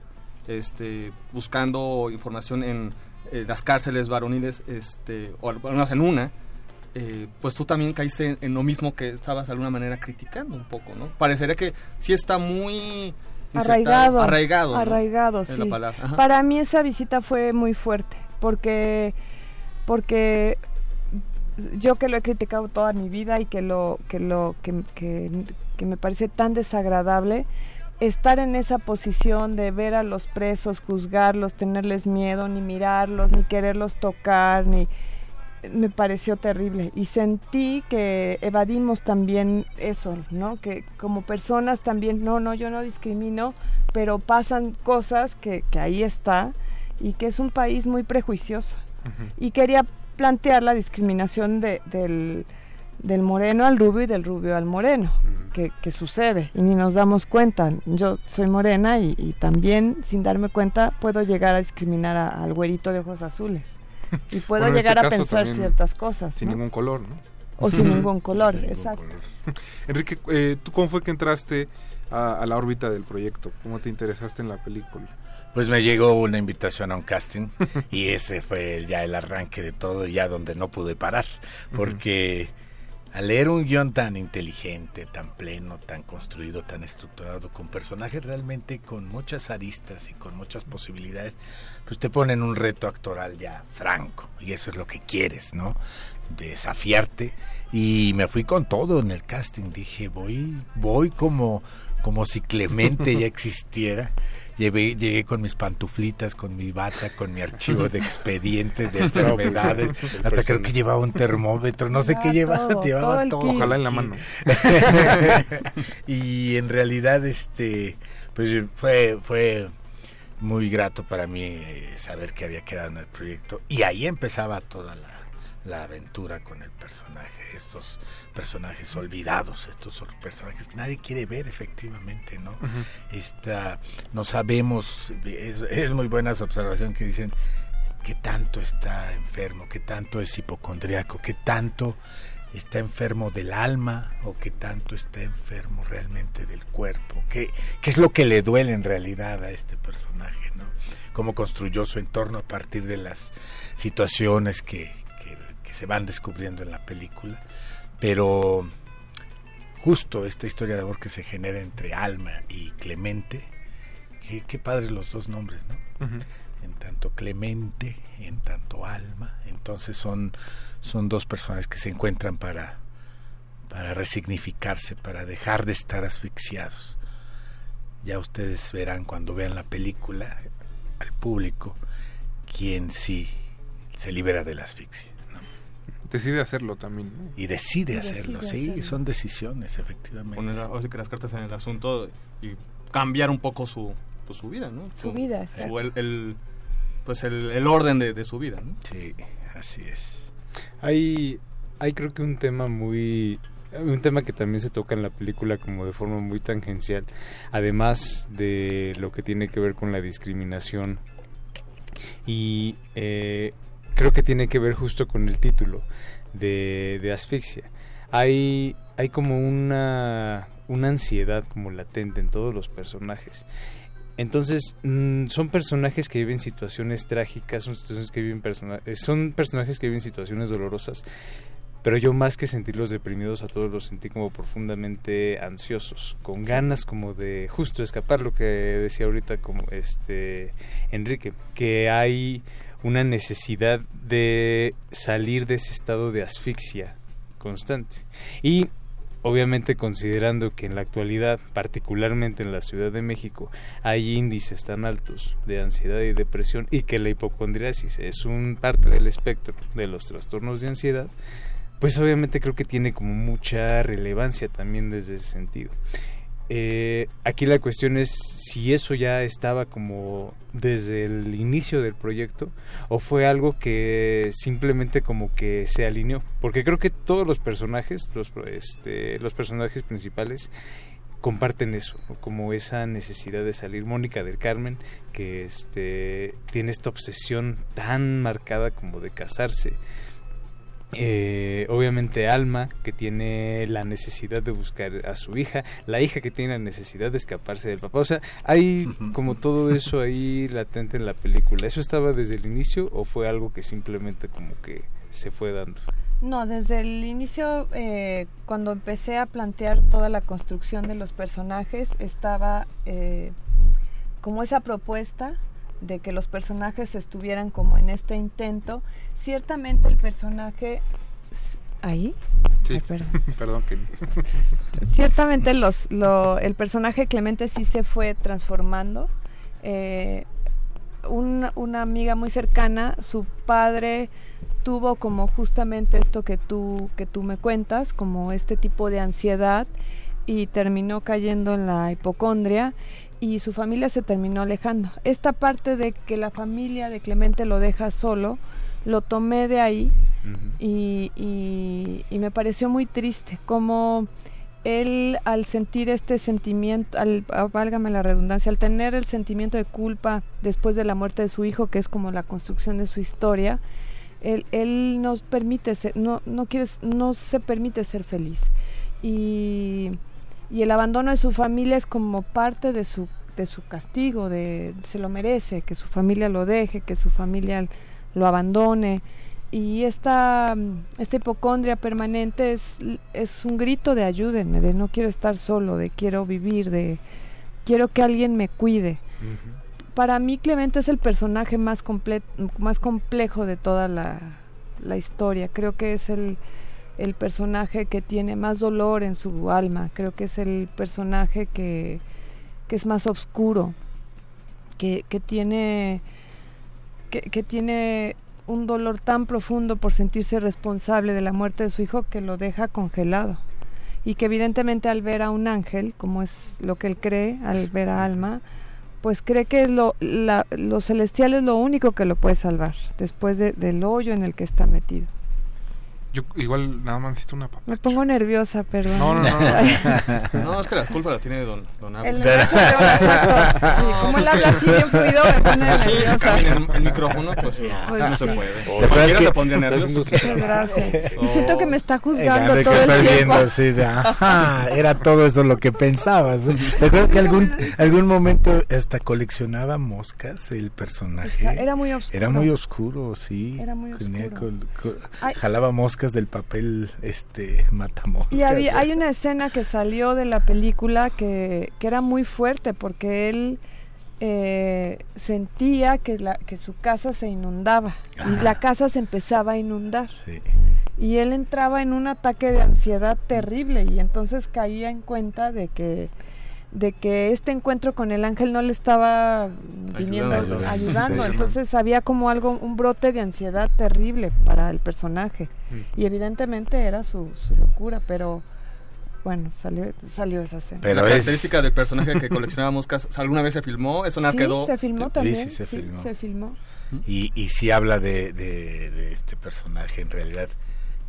este, buscando información en, eh, las cárceles varoniles, este, o al menos en una, eh, pues tú también caíste en, en lo mismo que estabas de alguna manera criticando un poco, ¿no? Parecería que sí está muy insertado- arraigado arraigado, ¿no? arraigado sí para mí esa visita fue muy fuerte porque porque yo que lo he criticado toda mi vida y que lo que lo que, que, que me parece tan desagradable estar en esa posición de ver a los presos juzgarlos tenerles miedo ni mirarlos ni quererlos tocar ni me pareció terrible y sentí que evadimos también eso, ¿no? Que como personas también, no, no, yo no discrimino, pero pasan cosas que, que ahí está y que es un país muy prejuicioso. Y quería plantear la discriminación de, del, del moreno al rubio y del rubio al moreno, que, que sucede y ni nos damos cuenta. Yo soy morena y, y también, sin darme cuenta, puedo llegar a discriminar a- al güerito de ojos azules. Y puedo Bueno, en llegar este a pensar ciertas cosas. Sin ¿no? ningún color, ¿no? O sin ningún color, exacto. Enrique, eh, ¿tú cómo fue que entraste a, a la órbita del proyecto? ¿Cómo te interesaste en la película? Pues me llegó una invitación a un casting y ese fue ya el arranque de todo, ya donde no pude parar, porque al leer un guion tan inteligente, tan pleno, tan construido, tan estructurado, con personajes realmente con muchas aristas y con muchas posibilidades, pues te ponen un reto actoral ya franco y eso es lo que quieres, ¿no? Desafiarte y me fui con todo en el casting, dije voy, voy como como si Clemente ya existiera. Llevé, llegué con mis pantuflitas, con mi bata, con mi archivo de expedientes, de enfermedades. Hasta creo que llevaba un termómetro, no sé qué llevaba, todo, llevaba todo todo. Ojalá en la mano. y en realidad, este, pues fue, fue muy grato para mí eh, saber que había quedado en el proyecto. Y ahí empezaba toda la, la aventura con el personaje, estos personajes olvidados, estos personajes que nadie quiere ver efectivamente, ¿no? Esta, no sabemos, es, es muy buena su observación que dicen que tanto está enfermo, que tanto es hipocondriaco, que tanto está enfermo del alma o que tanto está enfermo realmente del cuerpo, qué, qué es lo que le duele en realidad a este personaje, ¿no? Cómo construyó su entorno a partir de las situaciones que se van descubriendo en la película, pero justo esta historia de amor que se genera entre Alma y Clemente, qué, qué padres los dos nombres, ¿no? En tanto Clemente, en tanto Alma, entonces son, son dos personas que se encuentran para, para resignificarse, para dejar de estar asfixiados. Ya ustedes verán cuando vean la película, al público, quién sí se libera de la asfixia. Decide hacerlo también. ¿no? Y decide hacerlo, sí, hacerlo. son decisiones, efectivamente. Poner sí que las cartas en el asunto y cambiar un poco su, pues, su vida, ¿no? Su vida, exacto. su- el, el- pues el, el orden de, de su vida, ¿no? Sí, así es. Hay, hay creo que un tema muy... Un tema que también se toca en la película como de forma muy tangencial, además de lo que tiene que ver con la discriminación. Y eh, creo que tiene que ver justo con el título de, de asfixia. Hay, hay como una, una ansiedad como latente en todos los personajes. Entonces, mm, son personajes que viven situaciones trágicas, son, situaciones que viven persona- eh, son personajes que viven situaciones dolorosas, pero yo más que sentirlos deprimidos a todos los sentí como profundamente ansiosos, con ganas como de justo escapar lo que decía ahorita como este Enrique, que hay una necesidad de salir de ese estado de asfixia constante. Y obviamente considerando que en la actualidad, particularmente en la Ciudad de México, hay índices tan altos de ansiedad y depresión y que la hipocondriasis es un parte del espectro de los trastornos de ansiedad, pues obviamente creo que tiene como mucha relevancia también desde ese sentido. Eh, aquí la cuestión es si eso ya estaba como desde el inicio del proyecto o fue algo que simplemente como que se alineó. Porque creo que todos los personajes los, este, los personajes principales comparten eso como esa necesidad de salir. Mónica del Carmen que este tiene esta obsesión tan marcada como de casarse eh, obviamente Alma, que tiene la necesidad de buscar a su hija, la hija que tiene la necesidad de escaparse del papá. O sea, hay como todo eso ahí latente en la película. ¿Eso estaba desde el inicio o fue algo que simplemente como que se fue dando? No, desde el inicio, eh, cuando empecé a plantear toda la construcción de los personajes, estaba eh, como esa propuesta de que los personajes estuvieran como en este intento. Ciertamente el personaje... ¿Ahí? Sí, Ay, perdón. perdón que... Ciertamente los, lo- el personaje Clemente sí se fue transformando. Eh, un- una amiga muy cercana, su padre tuvo como justamente esto que tú, que tú me cuentas, como este tipo de ansiedad y terminó cayendo en la hipocondria y su familia se terminó alejando. Esta parte de que la familia de Clemente lo deja solo, lo tomé de ahí y, y- y me pareció muy triste como él al sentir este sentimiento, al, ah, válgame la redundancia, al tener el sentimiento de culpa después de la muerte de su hijo, que es como la construcción de su historia, él, él nos permite ser, no, no, quieres, no se permite ser feliz. Y, y el abandono de su familia es como parte de su, de su castigo, de, se lo merece, que su familia lo deje, que su familia lo abandone. Y esta, esta hipocondria permanente es, es un grito de ayúdenme, de no quiero estar solo, de quiero vivir, de quiero que alguien me cuide. Para mí Clemente es el personaje más, comple- más complejo de toda la, la historia. Creo que es el, el personaje que tiene más dolor en su alma. Creo que es el personaje que, que es más oscuro, que, que tiene que, tiene un dolor tan profundo por sentirse responsable de la muerte de su hijo que lo deja congelado y que evidentemente al ver a un ángel, como es lo que él cree, al ver a Alma, pues cree que es lo, la, celestial es lo único que lo puede salvar después de- del hoyo en el que está metido. Yo igual nada más necesito una papa. Me pongo nerviosa, perdón. No, no, no. No, es que la culpa la tiene don, don Agus. El. Sí, como él habla así bien fluido, me pone sí, nerviosa. camina el, el micrófono, pues, Pues no se sí. puede. ¿Te acuerdas Cualquiera que- te pondría nervioso. Muchas gracias. Y siento que me está juzgando Eh, todo que el tiempo. viendo así de, ajá, era todo eso lo que pensabas. ¿Te acuerdas que algún algún momento hasta coleccionaba moscas el personaje? Esa- era muy oscuro. Era muy oscuro, sí. Era muy Tenía oscuro. Ay. jalaba moscas del papel este matamoscas. Y había, hay una escena que salió de la película que, que era muy fuerte porque él eh, sentía que, la, que su casa se inundaba y la casa se empezaba a inundar. Y él entraba en un ataque de ansiedad terrible y entonces caía en cuenta de que de que este encuentro con el ángel no le estaba viniendo Ayudando. ayudando, Sí. entonces había como algo un brote de ansiedad terrible para el personaje y evidentemente era su, su locura pero bueno salió salió esa escena la característica del personaje que coleccionaba moscas, ¿alguna vez se filmó? ¿Eso nada Sí, quedó? se filmó Sí, también sí, se filmó. se filmó Y, y sí habla de, de, de este personaje en realidad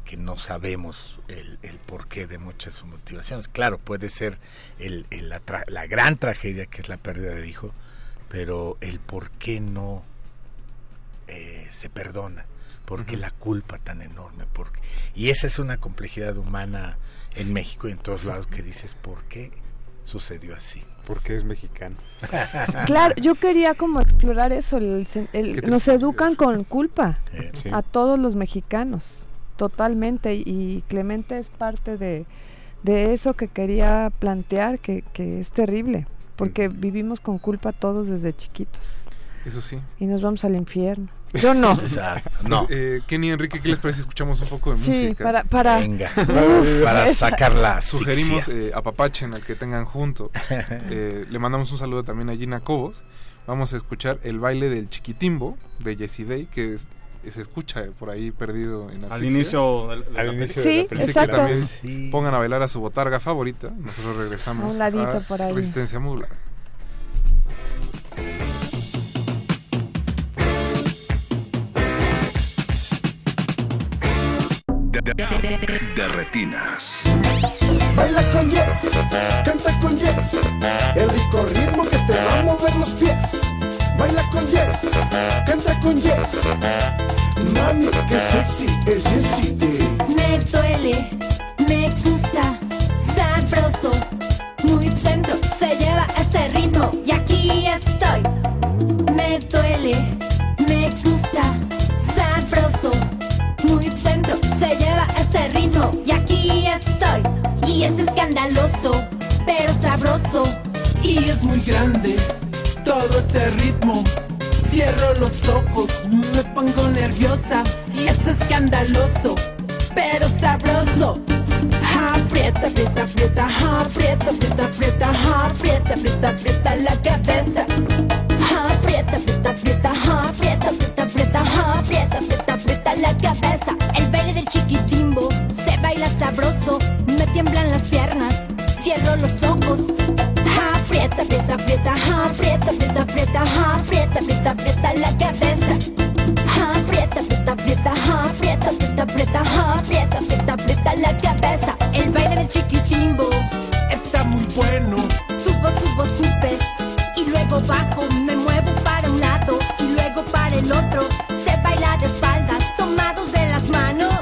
que no sabemos el, el porqué de muchas de sus motivaciones. Claro, puede ser el, el- la, tra- la gran tragedia que es la pérdida del hijo, pero el por qué no eh, se perdona, por qué la culpa tan enorme, porque y esa es una complejidad humana en México y en todos lados que dices por qué sucedió así. Porque es mexicano. Claro, yo quería como explorar eso, el sen- el- nos educan con culpa Sí. a todos los mexicanos, totalmente, y Clemente es parte de, de eso que quería plantear, que, que es terrible, porque vivimos con culpa todos desde chiquitos Eso sí. y nos vamos al infierno. Yo no. Exacto, Pues, eh, Kenny Enrique, ¿qué les parece si escuchamos un poco de Sí, música? para- para- Venga, para esa- sacar la Sugerimos eh, apapachen al que tengan junto. Eh, le mandamos un saludo también a Gina Cobos. Vamos a escuchar el baile del chiquitimbo de Jessie Day, que es- se escucha eh, por ahí perdido en Al inicio de la- de Al inicio Sí, de la película. Así que exacto. también Sí. pongan a bailar a su botarga favorita. Nosotros regresamos A un ladito por ahí. Resistencia Modulada. De retinas. Baila con Yes, canta con Yes, el rico ritmo que te va a mover los pies. Baila con Yes, canta con Yes. Mami, qué sexy es Yesite. Me duele, me gusta, sabroso, muy dentro se lleva este ritmo y aquí estoy. Me duele, me gusta, sabroso, muy dentro se lleva este ritmo y aquí estoy. Y es escandaloso, pero sabroso. Y es muy grande todo este ritmo. Cierro los ojos, me pongo nerviosa. Y es escandaloso, pero sabroso. Aprieta, aprieta, aprieta, aprieta, aprieta, aprieta, aprieta, aprieta, aprieta la cabeza. Aprieta, aprieta, aprieta, aprieta, aprieta, aprieta, aprieta, aprieta, aprieta la cabeza. El baile del chiquitimbo se baila sabroso, me tiemblan las piernas, cierro los ojos aprieta, aprieta, aprieta, ja, aprieta, aprieta, aprieta, ja, aprieta, aprieta, aprieta la cabeza. Ja, aprieta, aprieta, aprieta, ja, aprieta, aprieta, aprieta, ja, aprieta, aprieta, aprieta la cabeza. El baile del chiquitimbo está muy bueno. Subo, subo, subes y luego bajo, me muevo para un lado y luego para el otro. Se baila de espaldas, tomados de las manos.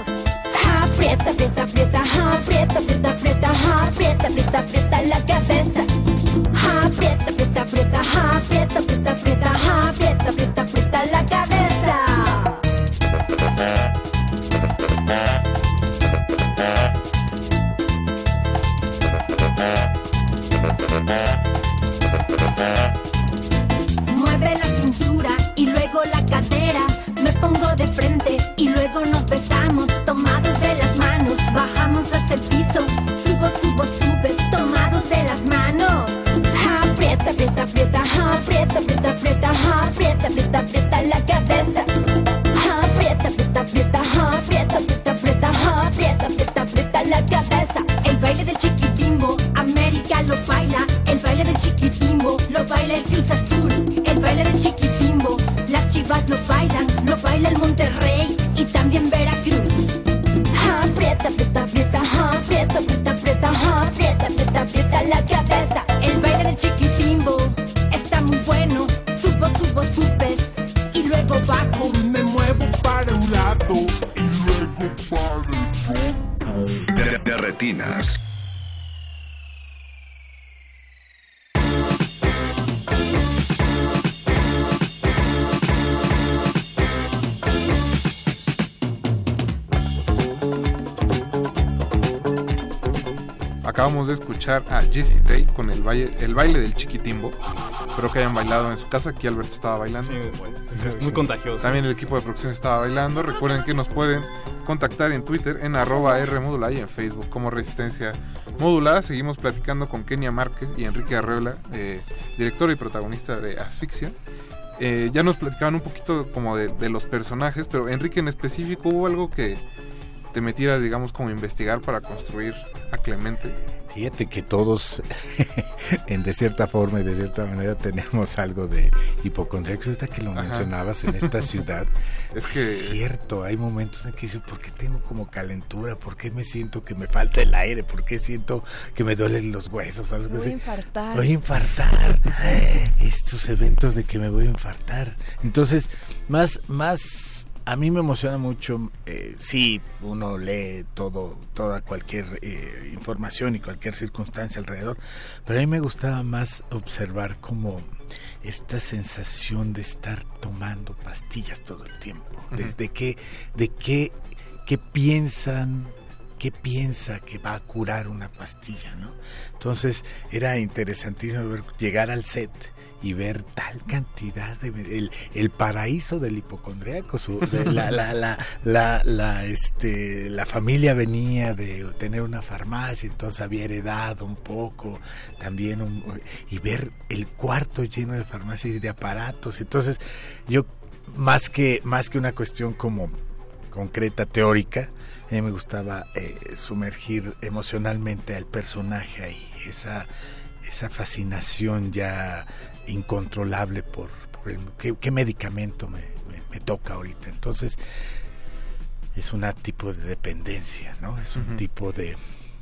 Ja, aprieta, aprieta, aprieta, ja, aprieta, aprieta, aprieta, ja, aprieta, aprieta, aprieta la cabeza aprieta, aprieta, aprieta, ja, aprieta, aprieta, aprieta, ja, aprieta, aprieta, aprieta la cabeza. Mueve la cintura y luego la cadera. Me pongo de frente y luego nos besamos, tomados de las manos, baja Aprieta, aprieta, aprieta, aprieta, aprieta, aprieta la cabeza. Aprieta, aprieta, aprieta, aprieta, aprieta, aprieta, aprieta, aprieta, aprieta la cabeza. El baile del chiquitimbo, América lo baila. El baile del chiquitimbo, lo baila el Cruz Azul. El baile del chiquitimbo, las chivas lo bailan, lo baila el Monterrey y también Veracruz. De escuchar a Jessie Day con el baile, el baile del chiquitimbo. Espero que hayan bailado en su casa. Aquí Alberto estaba bailando. Sí, bueno, es muy contagioso. También el equipo de producción estaba bailando. Recuerden que nos pueden contactar en Twitter en arroba R modulada y en Facebook como Resistencia Modulada. Seguimos platicando con Kenia Márquez y Enrique Arreola, eh, director y protagonista de Asfixia. Eh, ya nos platicaban un poquito como de, de los personajes, pero Enrique en específico hubo algo que te metieras, digamos, como investigar para construir a Clemente. Fíjate que todos, en de cierta forma y de cierta manera, tenemos algo de hipocondriacos. Ahorita que lo Ajá. mencionabas en esta ciudad, Es que- cierto, hay momentos en que dices, ¿por qué tengo como calentura? ¿Por qué me siento que me falta el aire? ¿Por qué siento que me duelen los huesos? Algo Voy a así. infartar. Voy a infartar. Estos eventos de que me voy a infartar. Entonces, más, más, a mí me emociona mucho. Eh, sí, uno lee todo, toda cualquier eh, información y cualquier circunstancia alrededor, pero a mí me gustaba más observar como esta sensación de estar tomando pastillas todo el tiempo. Desde que, de qué, qué piensan, qué piensa que va a curar una pastilla, ¿no? Entonces era interesantísimo ver, llegar al set y ver tal cantidad de el, el paraíso del hipocondriaco su- de la, la, la, la, la, este la familia venía de tener una farmacia entonces había heredado un poco también un- y ver el cuarto lleno de farmacias y de aparatos. Entonces yo más que más que una cuestión como concreta teórica a mí me gustaba eh, sumergir emocionalmente al personaje ahí esa esa fascinación ya incontrolable por, por el, ¿qué, qué medicamento me, me- me toca ahorita. Entonces, es un tipo de dependencia, ¿no? Es un tipo de,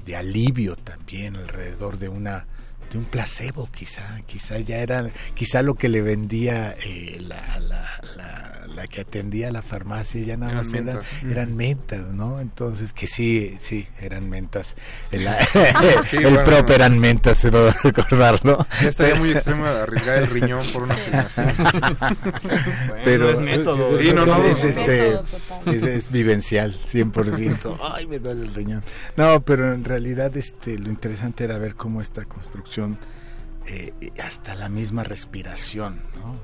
de alivio también alrededor de una de un placebo quizá quizá ya era quizá lo que le vendía eh, la, la, la, la que atendía la farmacia ya nada Eran más eran, mentas. eran mentas no entonces que sí sí eran mentas el, Sí, el bueno. prop eran mentas debo recordarlo Ya estaría muy extremo arriesgar el riñón por una filmación. pero es método. es- Sí, no, no. es, este, es, es vivencial 100% ay me duele el riñón no pero en realidad este lo interesante era ver cómo esta construcción eh, hasta la misma respiración no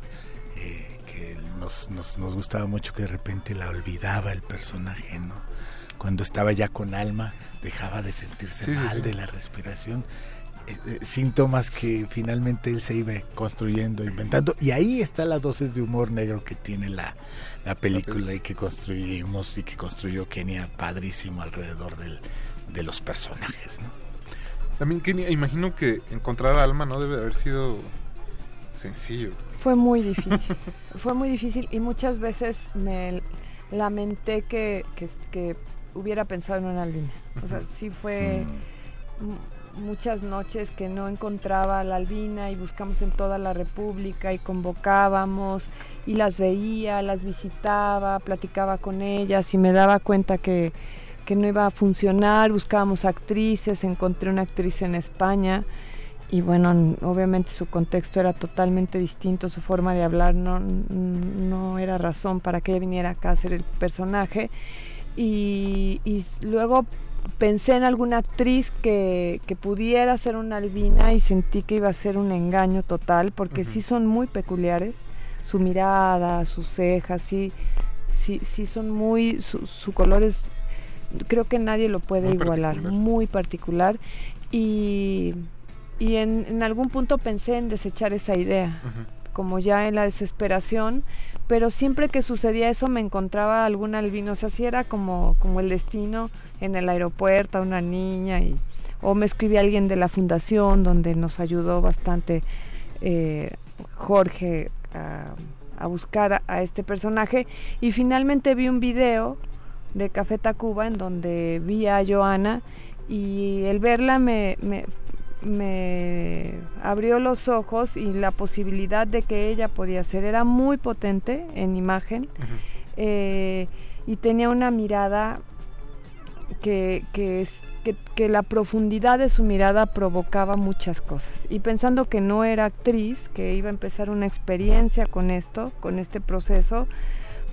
Eh, que nos, nos, nos gustaba mucho que de repente la olvidaba el personaje no cuando estaba ya con alma dejaba de sentirse Sí, mal sí. de la respiración eh, eh, síntomas que finalmente él se iba construyendo, inventando. Y ahí está la dosis de humor negro que tiene la, la película y que construimos y que construyó Kenia padrísimo alrededor del, de los personajes. ¿no? También Kenia, imagino que encontrar a Alma no debe haber sido sencillo. Fue muy difícil, fue muy difícil y muchas veces me lamenté que, que, que hubiera pensado en una albina. O sea, sí fue muchas noches que no encontraba a la albina y buscamos en toda la República y convocábamos y las veía, las visitaba, platicaba con ellas y me daba cuenta que, que no iba a funcionar, buscábamos actrices, encontré una actriz en España y bueno, obviamente su contexto era totalmente distinto, su forma de hablar no, no era razón para que ella viniera acá a ser el personaje. Y, y luego pensé en alguna actriz que, que pudiera ser una albina y sentí que iba a ser un engaño total, porque sí son muy peculiares, su mirada, sus cejas, sí, sí, sí son muy, su, su color es, creo que nadie lo puede Muy igualar, particular. muy particular. Y, y en, en algún punto pensé en desechar esa idea, como ya en la desesperación, pero siempre que sucedía eso me encontraba algún albino, o sea, sí era como, como el destino en el aeropuerto, a una niña, y, o me escribía alguien de la fundación donde nos ayudó bastante eh, Jorge a, a buscar a, a este personaje, y finalmente vi un video de Café Tacuba en donde vi a Joana y el verla me, me, me abrió los ojos y la posibilidad de que ella podía ser era muy potente en imagen eh, y tenía una mirada que, que, es- que, que la profundidad de su mirada provocaba muchas cosas y pensando que no era actriz que iba a empezar una experiencia con esto con este proceso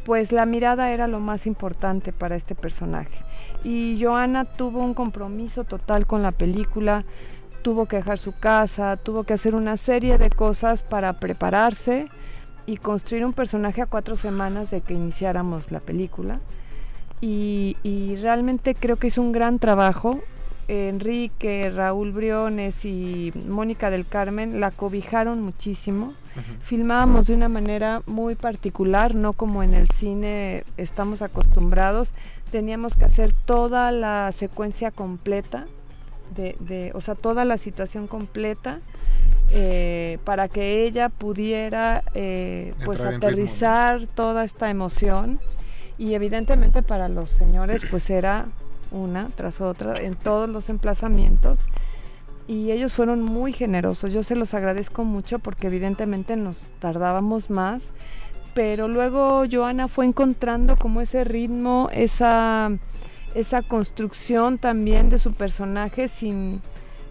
pues la mirada era lo más importante para este personaje. Y Joana tuvo un compromiso total con la película, tuvo que dejar su casa, tuvo que hacer una serie de cosas para prepararse y construir un personaje a cuatro semanas de que iniciáramos la película. Y, y realmente creo que hizo un gran trabajo. Enrique, Raúl Briones y Mónica del Carmen la cobijaron muchísimo filmábamos de una manera muy particular, no como en el cine estamos acostumbrados. Teníamos que hacer toda la secuencia completa, de, de- o sea, toda la situación completa, eh, para que ella pudiera eh, pues aterrizar toda esta emoción. Y evidentemente para los señores pues era una tras otra en todos los emplazamientos y ellos fueron muy generosos. Yo se los agradezco mucho porque evidentemente nos tardábamos más, pero luego Joana fue encontrando como ese ritmo, esa, esa construcción también de su personaje sin,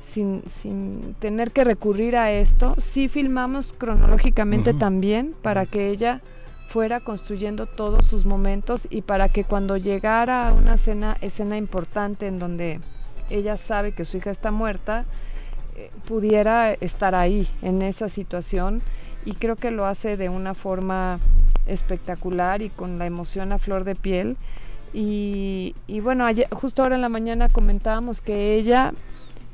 sin, sin tener que recurrir a esto. Sí filmamos cronológicamente también para que ella fuera construyendo todos sus momentos y para que cuando llegara a una escena, escena importante en donde ella sabe que su hija está muerta, eh, pudiera estar ahí, en esa situación, y creo que lo hace de una forma espectacular y con la emoción a flor de piel. Y, y bueno, ayer- justo ahora en la mañana comentábamos que ella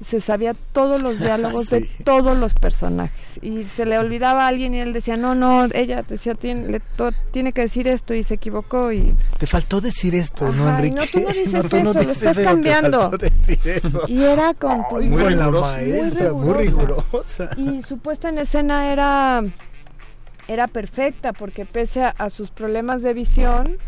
se sabía todos los diálogos de todos los personajes y se le olvidaba a alguien y él decía no no ella decía tiene, le to- tiene que decir esto y se equivocó y Te faltó decir esto, ¿no, Ajá, Enrique? no, tú no dices tú no eso, lo dices estás eso, te cambiando. faltó decir eso. Y era con muy la maestra, muy rigurosa. Y su puesta en escena era era perfecta porque pese a, a sus problemas de visión,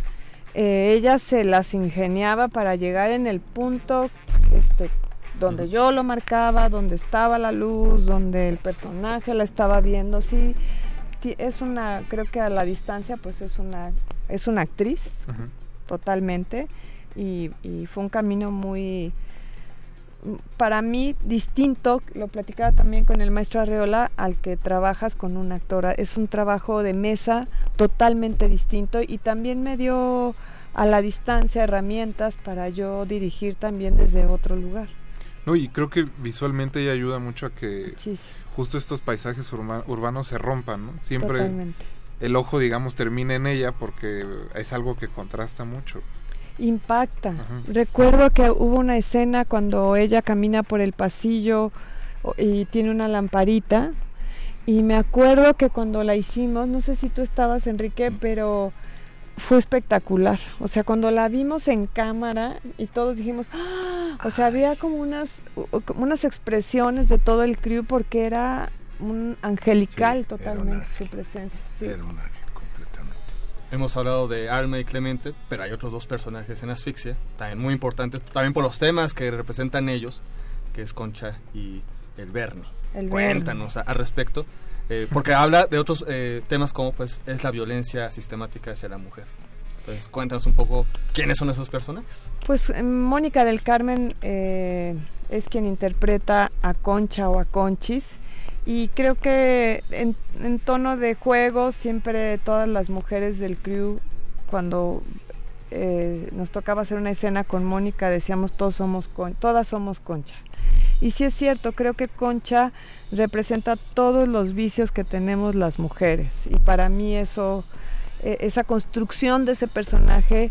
eh, ella se las ingeniaba para llegar en el punto este, donde yo lo marcaba, donde estaba la luz, donde el personaje la estaba viendo, sí, es una, creo que a la distancia pues es una, es una actriz totalmente y, y fue un camino muy para mí distinto, lo platicaba también con el maestro Arreola, al que trabajas con una actora. Es un trabajo de mesa totalmente distinto y también me dio a la distancia herramientas para yo dirigir también desde otro lugar. No, y creo que visualmente ella ayuda mucho a que Muchísimo. justo estos paisajes urba- urbanos se rompan, ¿no? Siempre Totalmente. el ojo, digamos, termina en ella porque es algo que contrasta mucho. Impacta. Recuerdo que hubo una escena cuando ella camina por el pasillo y tiene una lamparita. Y me acuerdo que cuando la hicimos, no sé si tú estabas, Enrique, pero fue espectacular. O sea, cuando la vimos en cámara y todos dijimos, ¡Ah! o sea, había como unas, como unas expresiones de todo el crew porque era un angelical totalmente su presencia. sí. Hemos hablado de Alma y Clemente, pero hay otros dos personajes en Asfixia, también muy importantes, también por los temas que representan ellos, que es Concha y el Bernie. El Cuéntanos a- al respecto, eh, porque habla de otros eh, temas como pues es la violencia sistemática hacia la mujer. Entonces cuéntanos un poco quiénes son esos personajes. Pues eh, Mónica del Carmen eh, es quien interpreta a Concha o a Conchis y creo que en, en tono de juego siempre todas las mujeres del crew cuando eh, nos tocaba hacer una escena con Mónica decíamos todos somos todas somos Concha y sí es cierto creo que Concha representa todos los vicios que tenemos las mujeres. Y para mí eso eh, esa construcción de ese personaje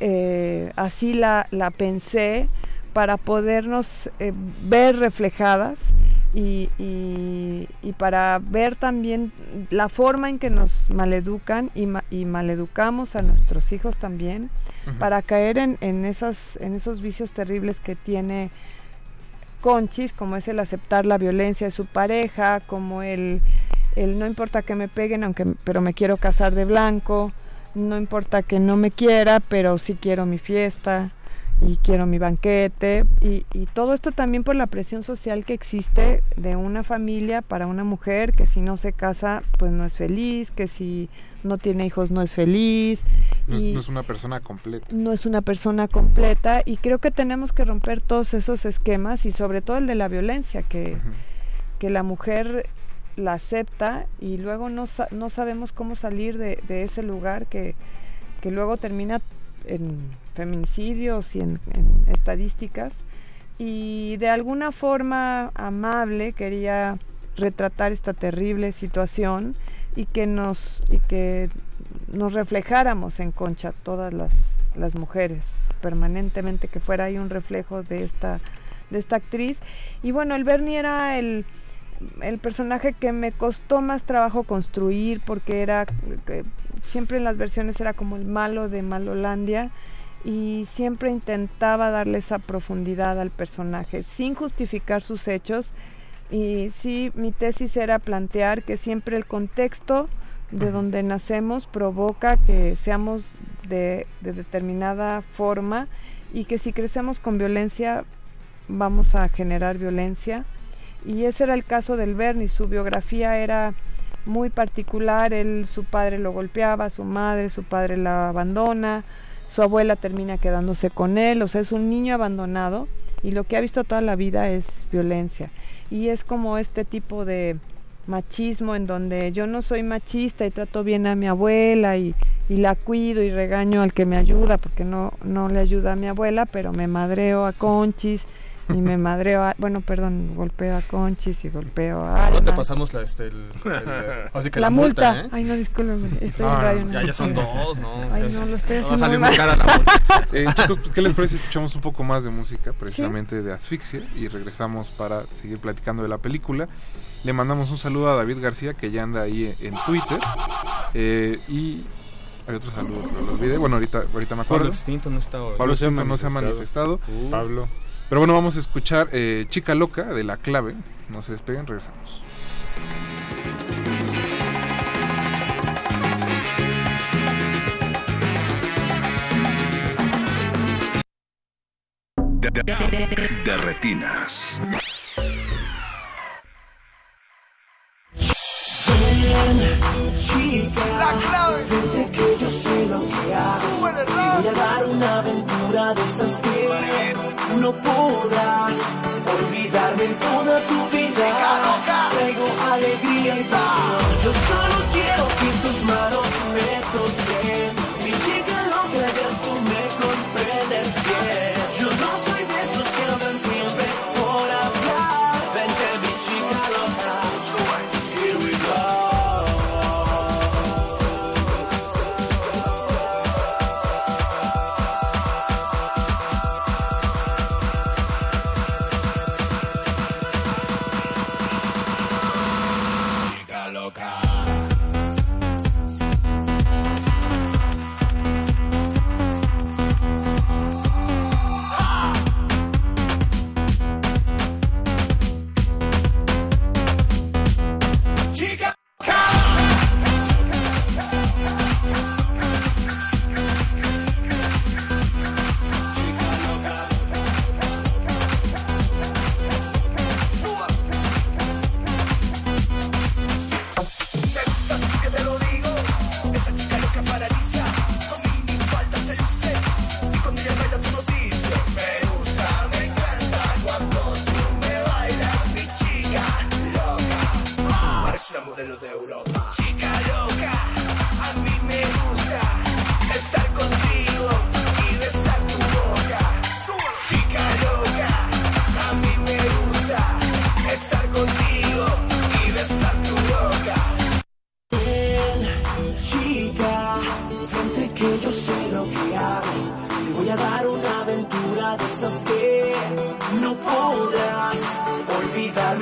eh, así la, la pensé para podernos eh, ver reflejadas y, y- y para ver también la forma en que nos maleducan y, ma- y maleducamos a nuestros hijos también para caer en, en, esas, en esos vicios terribles que tiene Conchis, como es el aceptar la violencia de su pareja, como el, el no importa que me peguen, aunque pero me quiero casar de blanco, no importa que no me quiera, pero sí quiero mi fiesta y quiero mi banquete y, y todo esto también por la presión social que existe de una familia para una mujer que si no se casa pues no es feliz, que si no tiene hijos no es feliz. No es, y- no es una persona completa. no es una persona completa y creo que tenemos que romper todos esos esquemas y sobre todo el de la violencia que, que la mujer la acepta y luego no, sa- no sabemos cómo salir de, de ese lugar que, que luego termina en feminicidios y en, estadísticas. Y de alguna forma amable quería retratar esta terrible situación y que nos y que nos reflejáramos en Concha todas las, las mujeres permanentemente que fuera ahí un reflejo de esta de esta actriz. Y bueno el Bernie era el el personaje que me costó más trabajo construir porque era siempre en las versiones era como el malo de Malolandia y siempre intentaba darle esa profundidad al personaje sin justificar sus hechos. Y sí mi tesis era plantear que siempre el contexto de donde nacemos provoca que seamos de, de determinada forma y que si crecemos con violencia vamos a generar violencia. Y ese era el caso del Bernie, su biografía era muy particular, él, su padre lo golpeaba, su madre, su padre la abandona, su abuela termina quedándose con él, o sea, es un niño abandonado y lo que ha visto toda la vida es violencia. Y es como este tipo de machismo en donde yo no soy machista y trato bien a mi abuela y, la cuido y regaño al que me ayuda porque no, no le ayuda a mi abuela, pero me madreo a Conchis y me madreo a, bueno, perdón, golpeo a Conchis y golpeo a No te pasamos la, este, el, el- así que La multa. ¿eh? Ay, no, discúlpeme, estoy en radio. no, ya, ya son dos, ¿no? Ay, no, lo estoy No, va a haciendo salir muy muy mal. cara la multa. Eh, chicos, pues, ¿qué les parece si escuchamos un poco más de música, precisamente de Asfixia, y regresamos para seguir platicando de la película? Le mandamos un saludo a David García, que ya anda ahí en Twitter, eh, y hay otro saludo, pero lo olvidé. Bueno, ahorita, ahorita me acuerdo. Pablo Extinto no está hoy. Pablo No se ha Extinto no se ha manifestado. manifestado. Uh. Pablo. Pero bueno, vamos a escuchar eh, Chica Loca de La Clave. No se despeguen, regresamos. de, de- de retinas. La clave. Vente que yo sé lo que hago. Voy a dar una aventura de esas que no podrás olvidarme en toda tu vida. Traigo alegría y pasión. Yo solo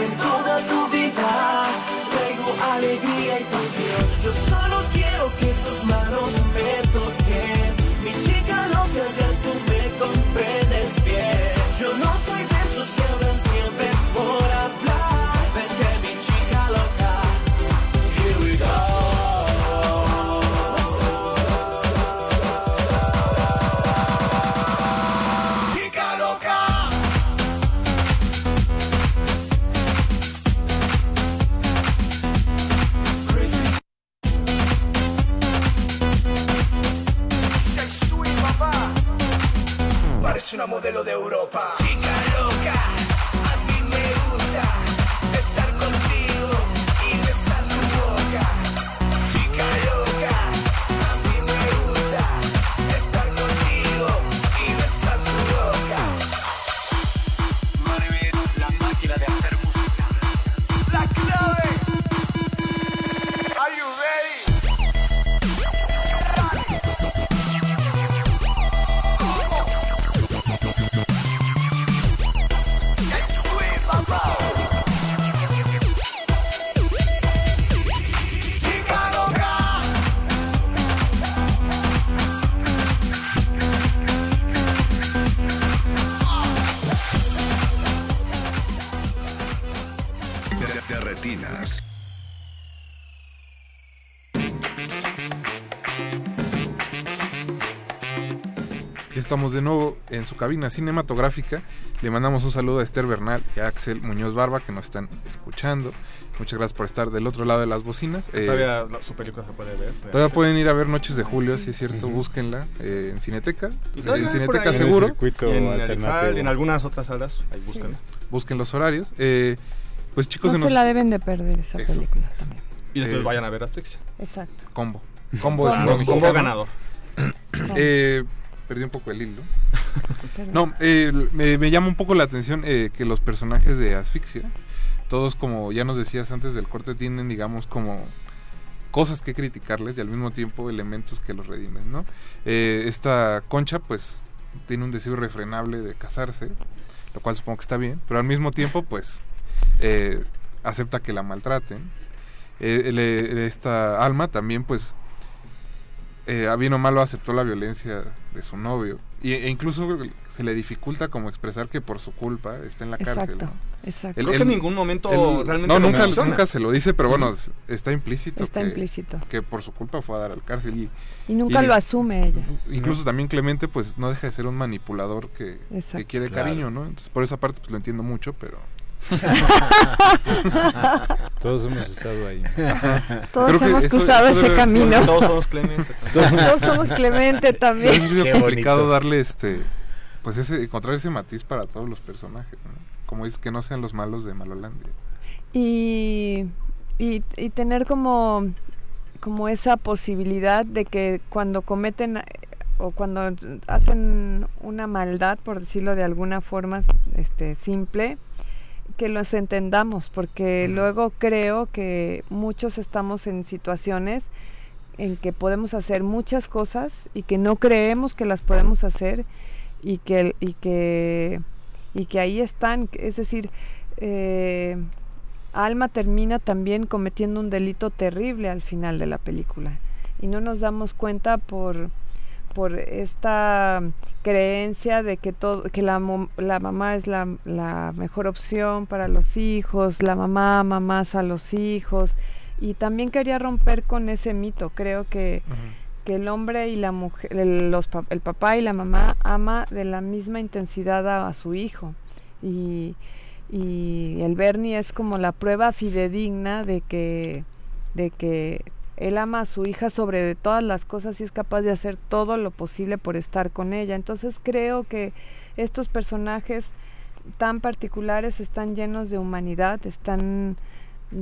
en toda tu estamos de nuevo en su cabina cinematográfica. Le mandamos un saludo a Esther Bernal y a Axel Muñoz Barba que nos están escuchando. Muchas gracias por estar del otro lado de las bocinas. Eh, Todavía la- su película se puede ver. Todavía pueden ir a ver Noches de Julio, si es cierto, búsquenla eh, en Cineteca. Y todavía en Cineteca seguro. En el circuito Y en algunas otras salas, ahí búsquenla. Busquen los horarios. Eh, pues chicos, no se se nos... la deben de perder esa Eso, película también. Y después Eh, vayan a ver Astrixia. Exacto. Combo. Combo, Combo. es Combo mexicano. ganador. Eh, perdí un poco el hilo. No, eh, me, llama un poco la atención eh, que los personajes de Asfixia, todos como ya nos decías antes del corte, tienen digamos como cosas que criticarles y al mismo tiempo elementos que los redimen, ¿no? Eh, esta concha pues tiene un deseo irrefrenable de casarse, lo cual supongo que está bien, pero al mismo tiempo pues eh, acepta que la maltraten. Esta alma también pues eh, a bien o malo aceptó la violencia de su novio. Y, e incluso se le dificulta como expresar que por su culpa está en la cárcel. Exacto, ¿no? exacto. Él- Creo que en ningún momento él- realmente No, lo nunca, nunca se lo dice, pero bueno, está implícito. Está que, implícito. Que por su culpa fue a dar al cárcel. Y, Y nunca lo asume ella. Incluso también Clemente, pues no deja de ser un manipulador que, quiere Claro. cariño, ¿no? Entonces, por esa parte, pues lo entiendo mucho, pero. Todos hemos estado ahí. Todos Creo hemos cruzado eso ese camino. Todos somos Clemente. Todos somos- Todos somos Clemente Es también. muy complicado darle este. Pues ese, encontrar ese matiz para todos los personajes, ¿no? Como dices, que no sean los malos de Malolandia. y, y, y tener como, como esa posibilidad de que cuando cometen o cuando hacen una maldad, por decirlo de alguna forma este, simple, que los entendamos, porque luego creo que muchos estamos en situaciones en que podemos hacer muchas cosas y que no creemos que las podemos hacer y que y que y que ahí están. Es decir eh, Alma termina también cometiendo un delito terrible al final de la película. Y no nos damos cuenta por por esta creencia de que todo que la, la mamá es la, la mejor opción para los hijos la mamá mamás a los hijos y también quería romper con ese mito. Creo que que el hombre y la mujer el, los el papá y la mamá ama de la misma intensidad a, a su hijo. Y, y el Bernie es como la prueba fidedigna de que de que él ama a su hija sobre todas las cosas y es capaz de hacer todo lo posible por estar con ella. Entonces creo que estos personajes tan particulares están llenos de humanidad, están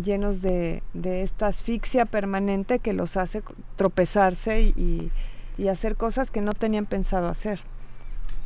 llenos de, de esta asfixia permanente que los hace tropezarse y, y- y hacer cosas que no tenían pensado hacer.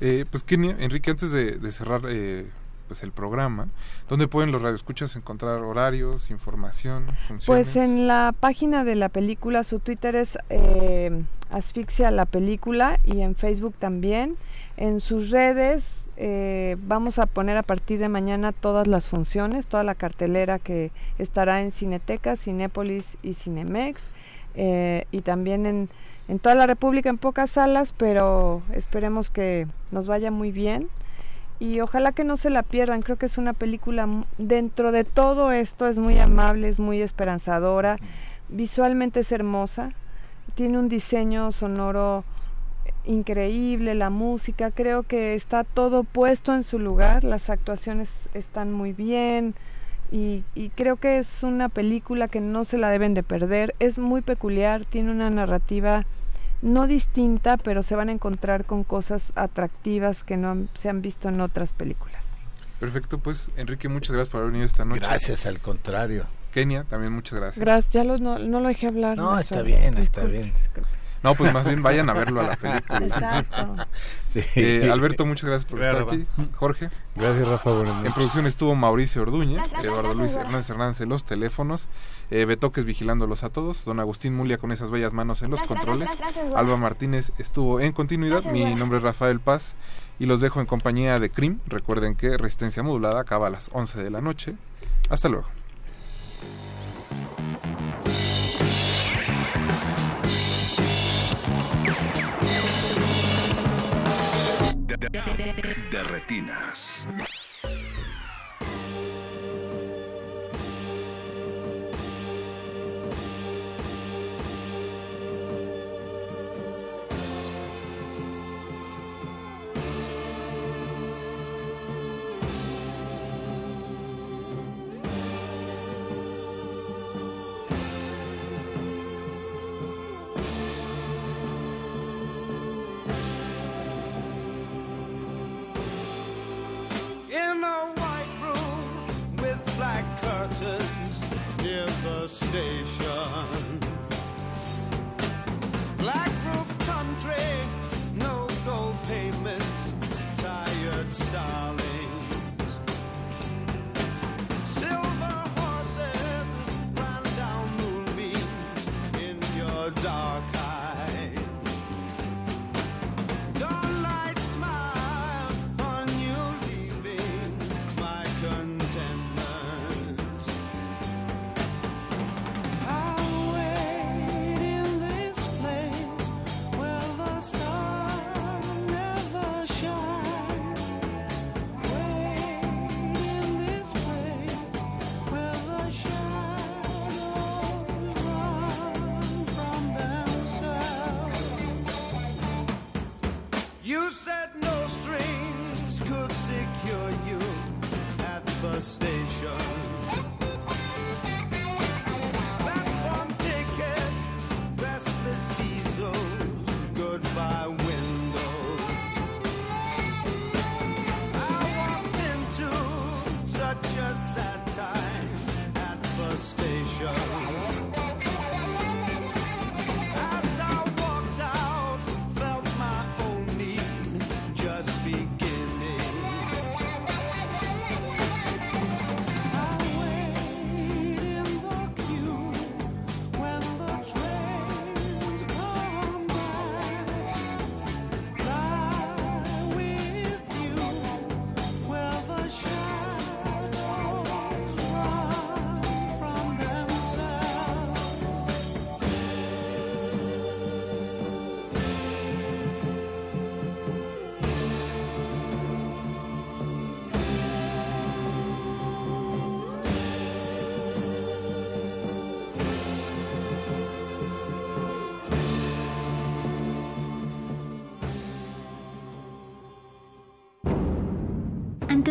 Eh, pues Kenia, Enrique, antes de, de cerrar eh, pues el programa, ¿dónde pueden los radioescuchas encontrar horarios, información, funciones? Pues en la página de la película, su Twitter es eh, Asfixia la película y en Facebook también. En sus redes eh, vamos a poner a partir de mañana todas las funciones, toda la cartelera que estará en Cineteca, Cinépolis y Cinemex. eh, y también en, en toda la República en pocas salas, pero esperemos que nos vaya muy bien y ojalá que no se la pierdan. Creo que es una película dentro de todo esto es muy amable, es muy esperanzadora, visualmente es hermosa, tiene un diseño sonoro increíble, la música, creo que está todo puesto en su lugar, las actuaciones están muy bien y, y creo que es una película que no se la deben de perder, es muy peculiar, tiene una narrativa no distinta, pero se van a encontrar con cosas atractivas que no han- se han visto en otras películas. Perfecto, pues Enrique, muchas gracias por haber venido esta noche. Gracias, al contrario. Kenia, también muchas gracias. Gracias, ya los, no, no lo dejé hablar. No, está bien, está bien. No, pues más bien vayan a verlo a la película. Exacto. Sí. Eh, Alberto, muchas gracias por Gracias, estar aquí. Jorge. Gracias, Rafa. Buenas En producción estuvo Mauricio Orduña, Eduardo Luis Hernández Hernández en los teléfonos, eh, Betoques vigilándolos a todos, don Agustín Mulia con esas bellas manos en los controles, Alba Martínez estuvo en continuidad, mi nombre es Rafael Paz y los dejo en compañía de CRIM. Recuerden que Resistencia Modulada acaba a las 11 de la noche. Hasta luego. De retinas. Station.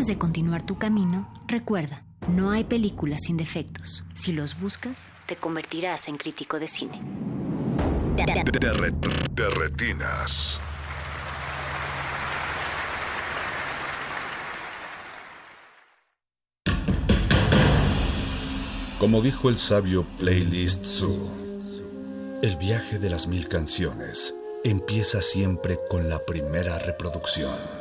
Antes de continuar tu camino, recuerda, no hay películas sin defectos. Si los buscas, te convertirás en crítico de cine. De, re- de retinas. Como dijo el sabio Playlist Zoo, el viaje de las mil canciones empieza siempre con la primera reproducción.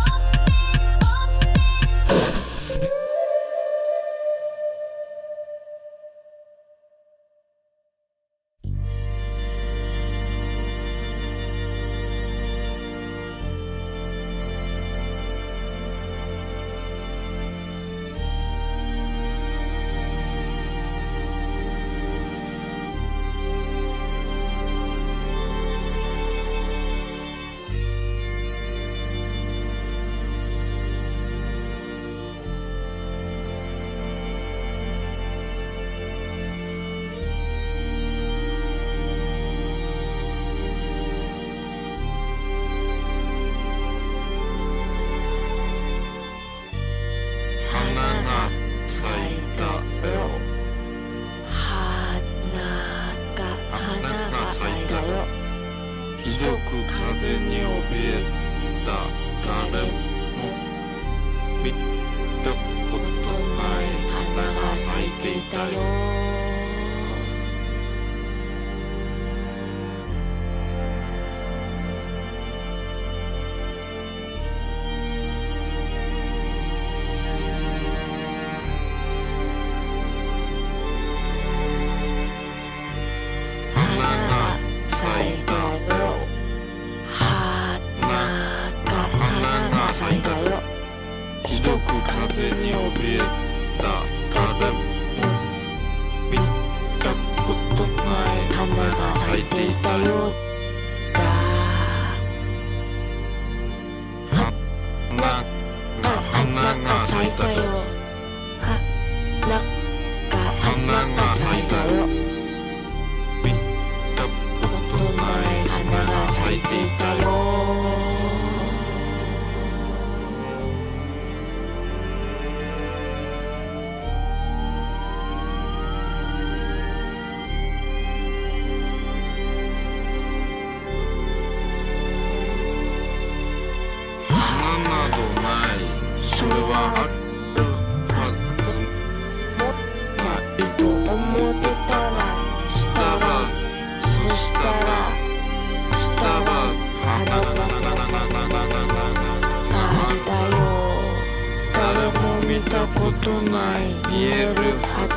ことない見えるはず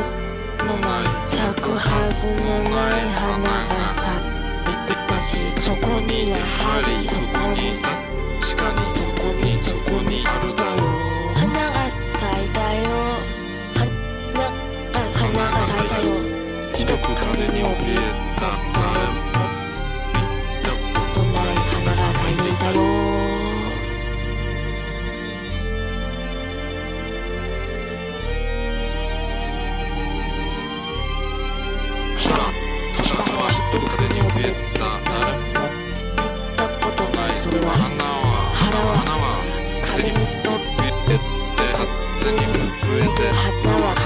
もない。咲くはずもない花が咲いてたしそこにやはりそこに確かにそこにそこにあるだろう。花が咲いたよ。花が花が咲いたよ。ひどく風に怯え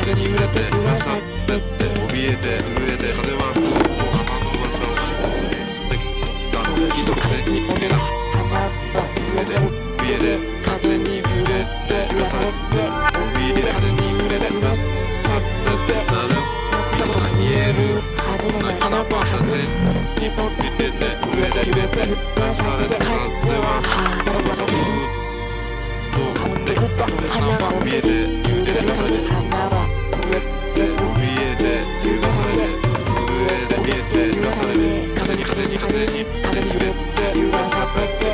風に揺れてうなさって怯えて震えて風は不幸がまの噂を聞いてきた人風に怯けなかった震えて怯えて風に揺れてうなさって怯えて風に揺れてうなさって誰も見たことが見えるはずのない花は風に怯えて震えて揺れてうなされて風は花の噂を聞くた花は怯えて揺れてうなされて that you that you that you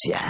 frecuencia.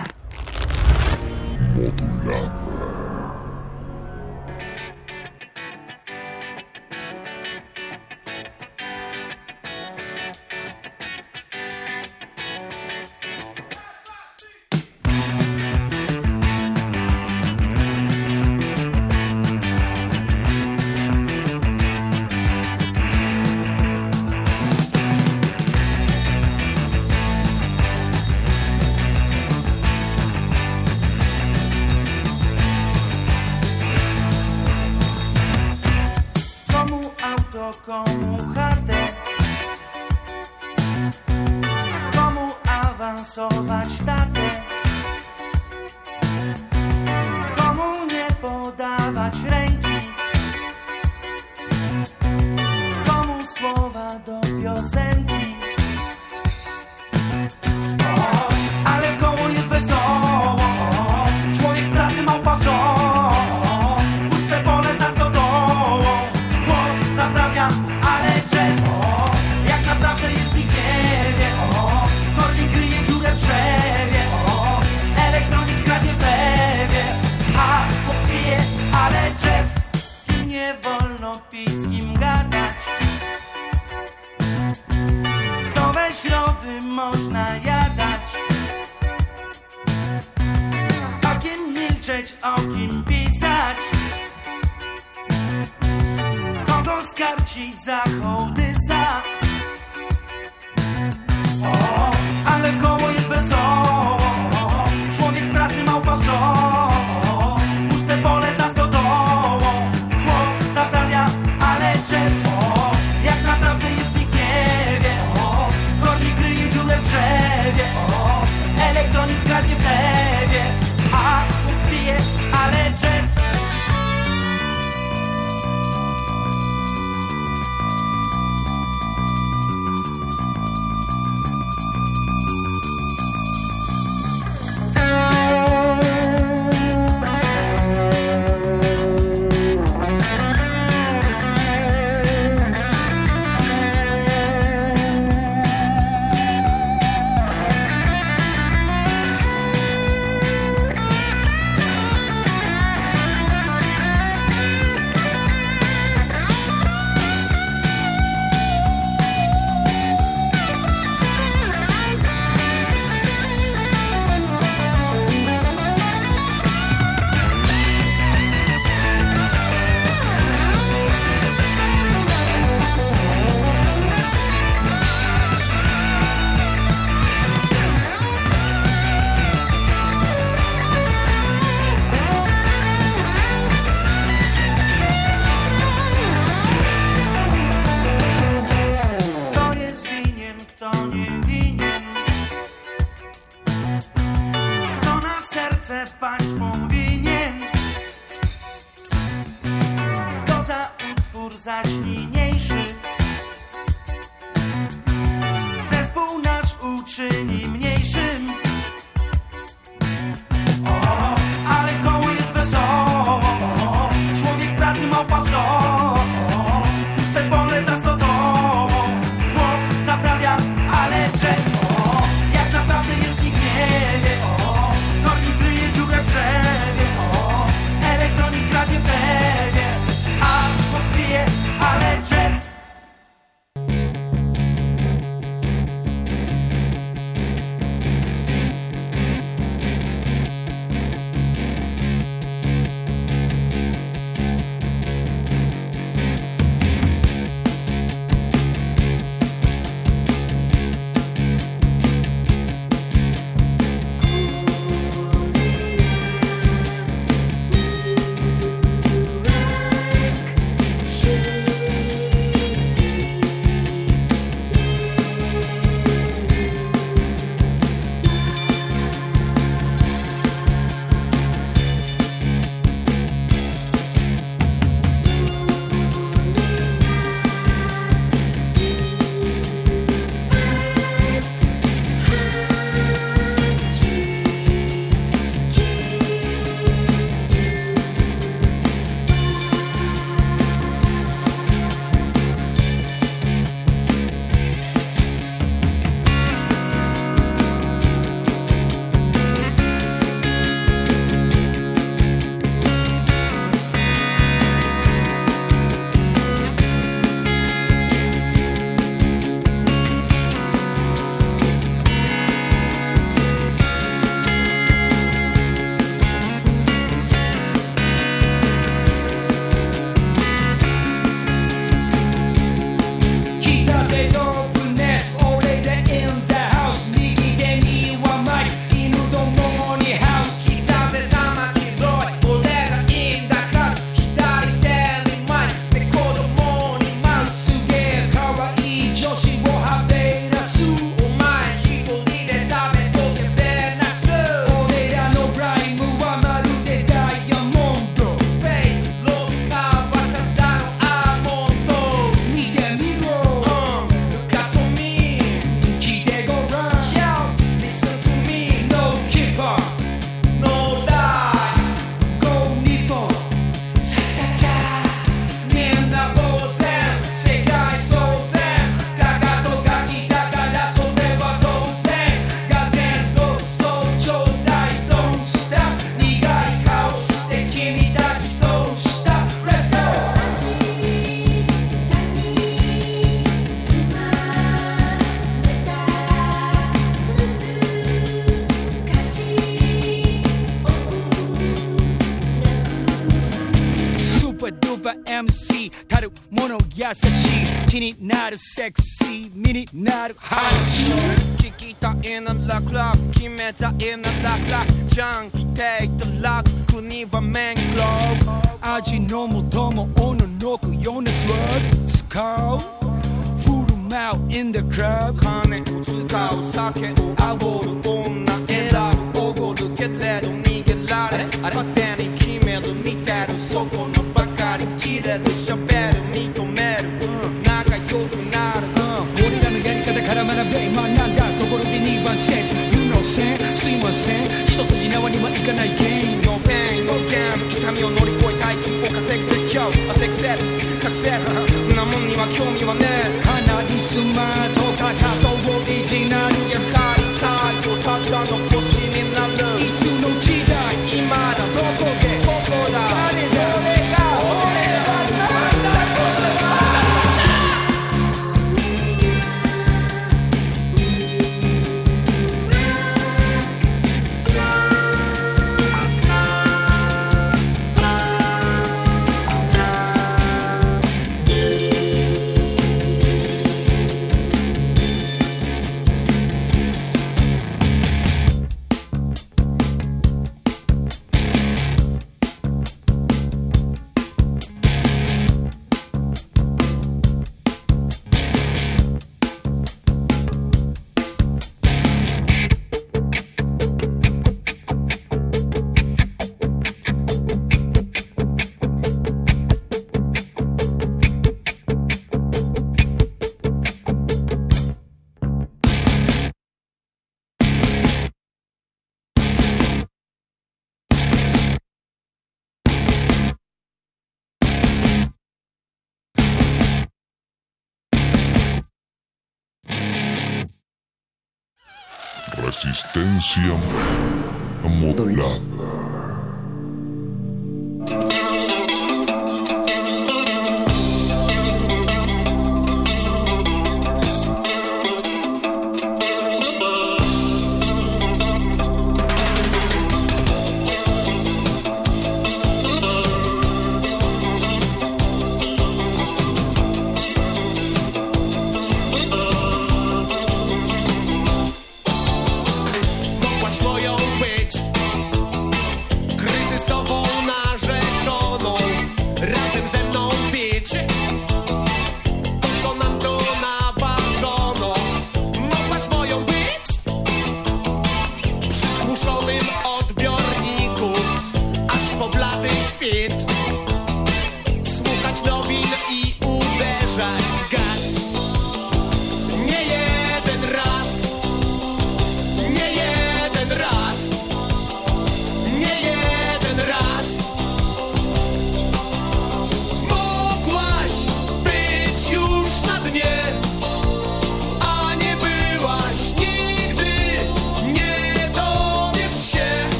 sexy mini not hot. Kick it in the lock lock kimeta in the lock lock Resistencia modulada.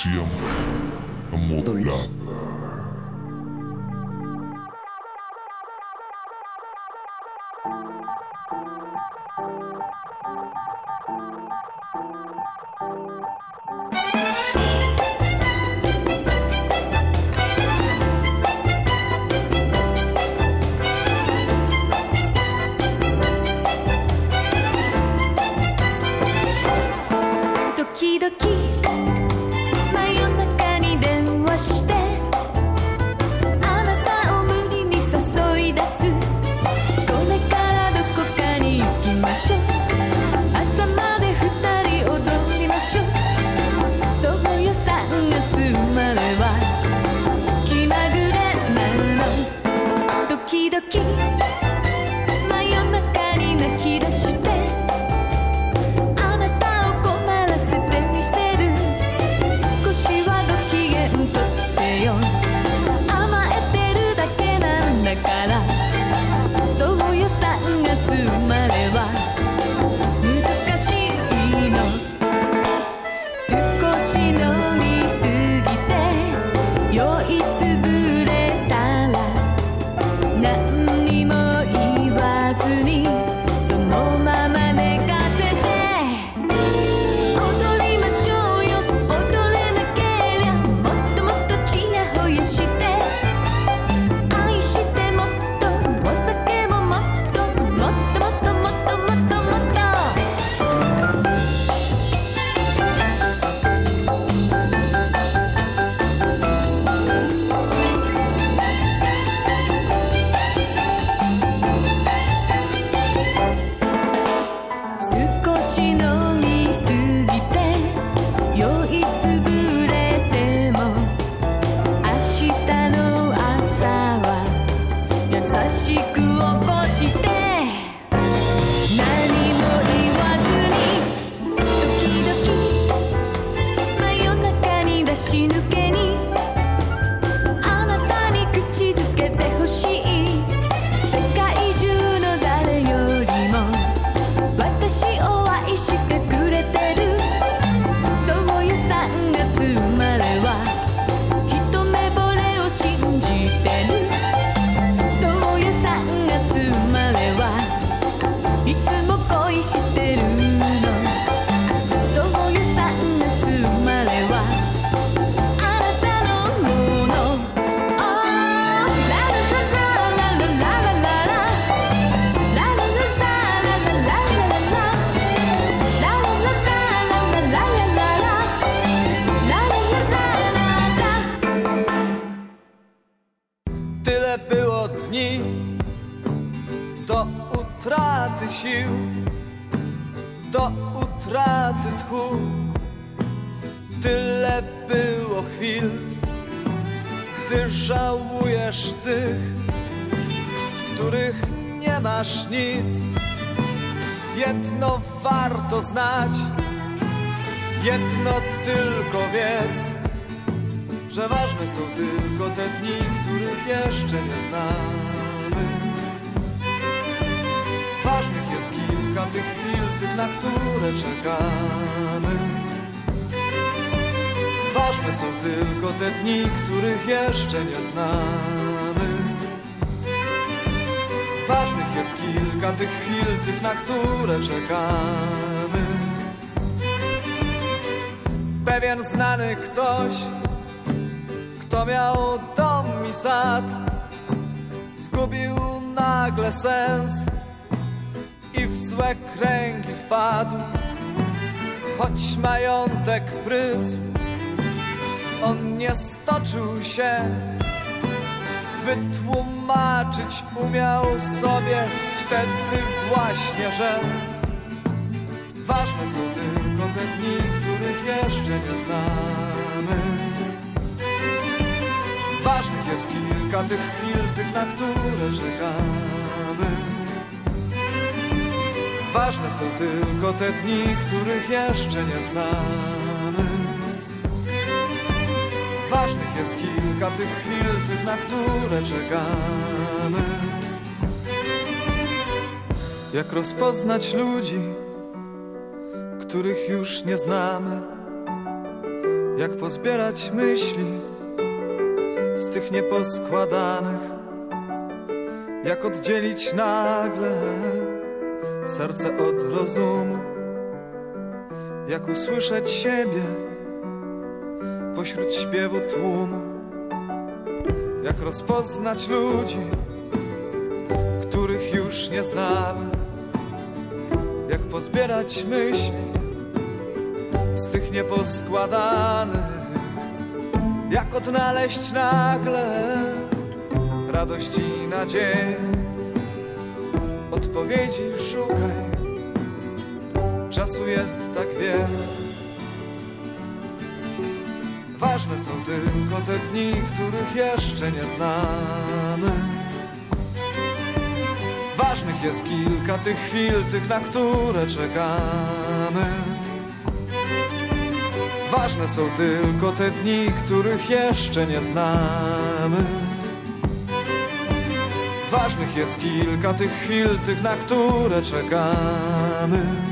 Resistencia modulada. Są tylko te dni, których jeszcze nie znamy. Ważnych jest kilka tych chwil, tych, na które czekamy. Ważne są tylko te dni, których jeszcze nie znamy. Ważnych jest kilka tych chwil, tych, na które czekamy. Pewien znany ktoś, miał dom i sad, zgubił nagle sens i w złe kręgi wpadł. Choć majątek prysł, on nie stoczył się wytłumaczyć umiał sobie wtedy właśnie, że ważne są tylko te dni, których jeszcze nie znamy. Jest kilka tych chwil, tych, na które czekamy. Ważne są tylko te dni, których jeszcze nie znamy. Ważnych jest kilka tych chwil, tych, na które czekamy. Jak rozpoznać ludzi, których już nie znamy? Jak pozbierać myśli tych nieposkładanych? Jak oddzielić nagle serce od rozumu? Jak usłyszeć siebie? pośród śpiewu tłumu. Jak rozpoznać ludzi, których już nie znamy. Jak pozbierać myśli z tych nieposkładanych. Jak odnaleźć nagle radość i nadzieję. Odpowiedzi szukaj, czasu jest tak wiele. Ważne są tylko te dni, których jeszcze nie znamy. Ważnych jest kilka tych chwil, tych, na które czekamy. Ważne są tylko te dni, których jeszcze nie znamy. Ważnych jest kilka tych chwil, tych, na które czekamy.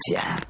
Resistencia.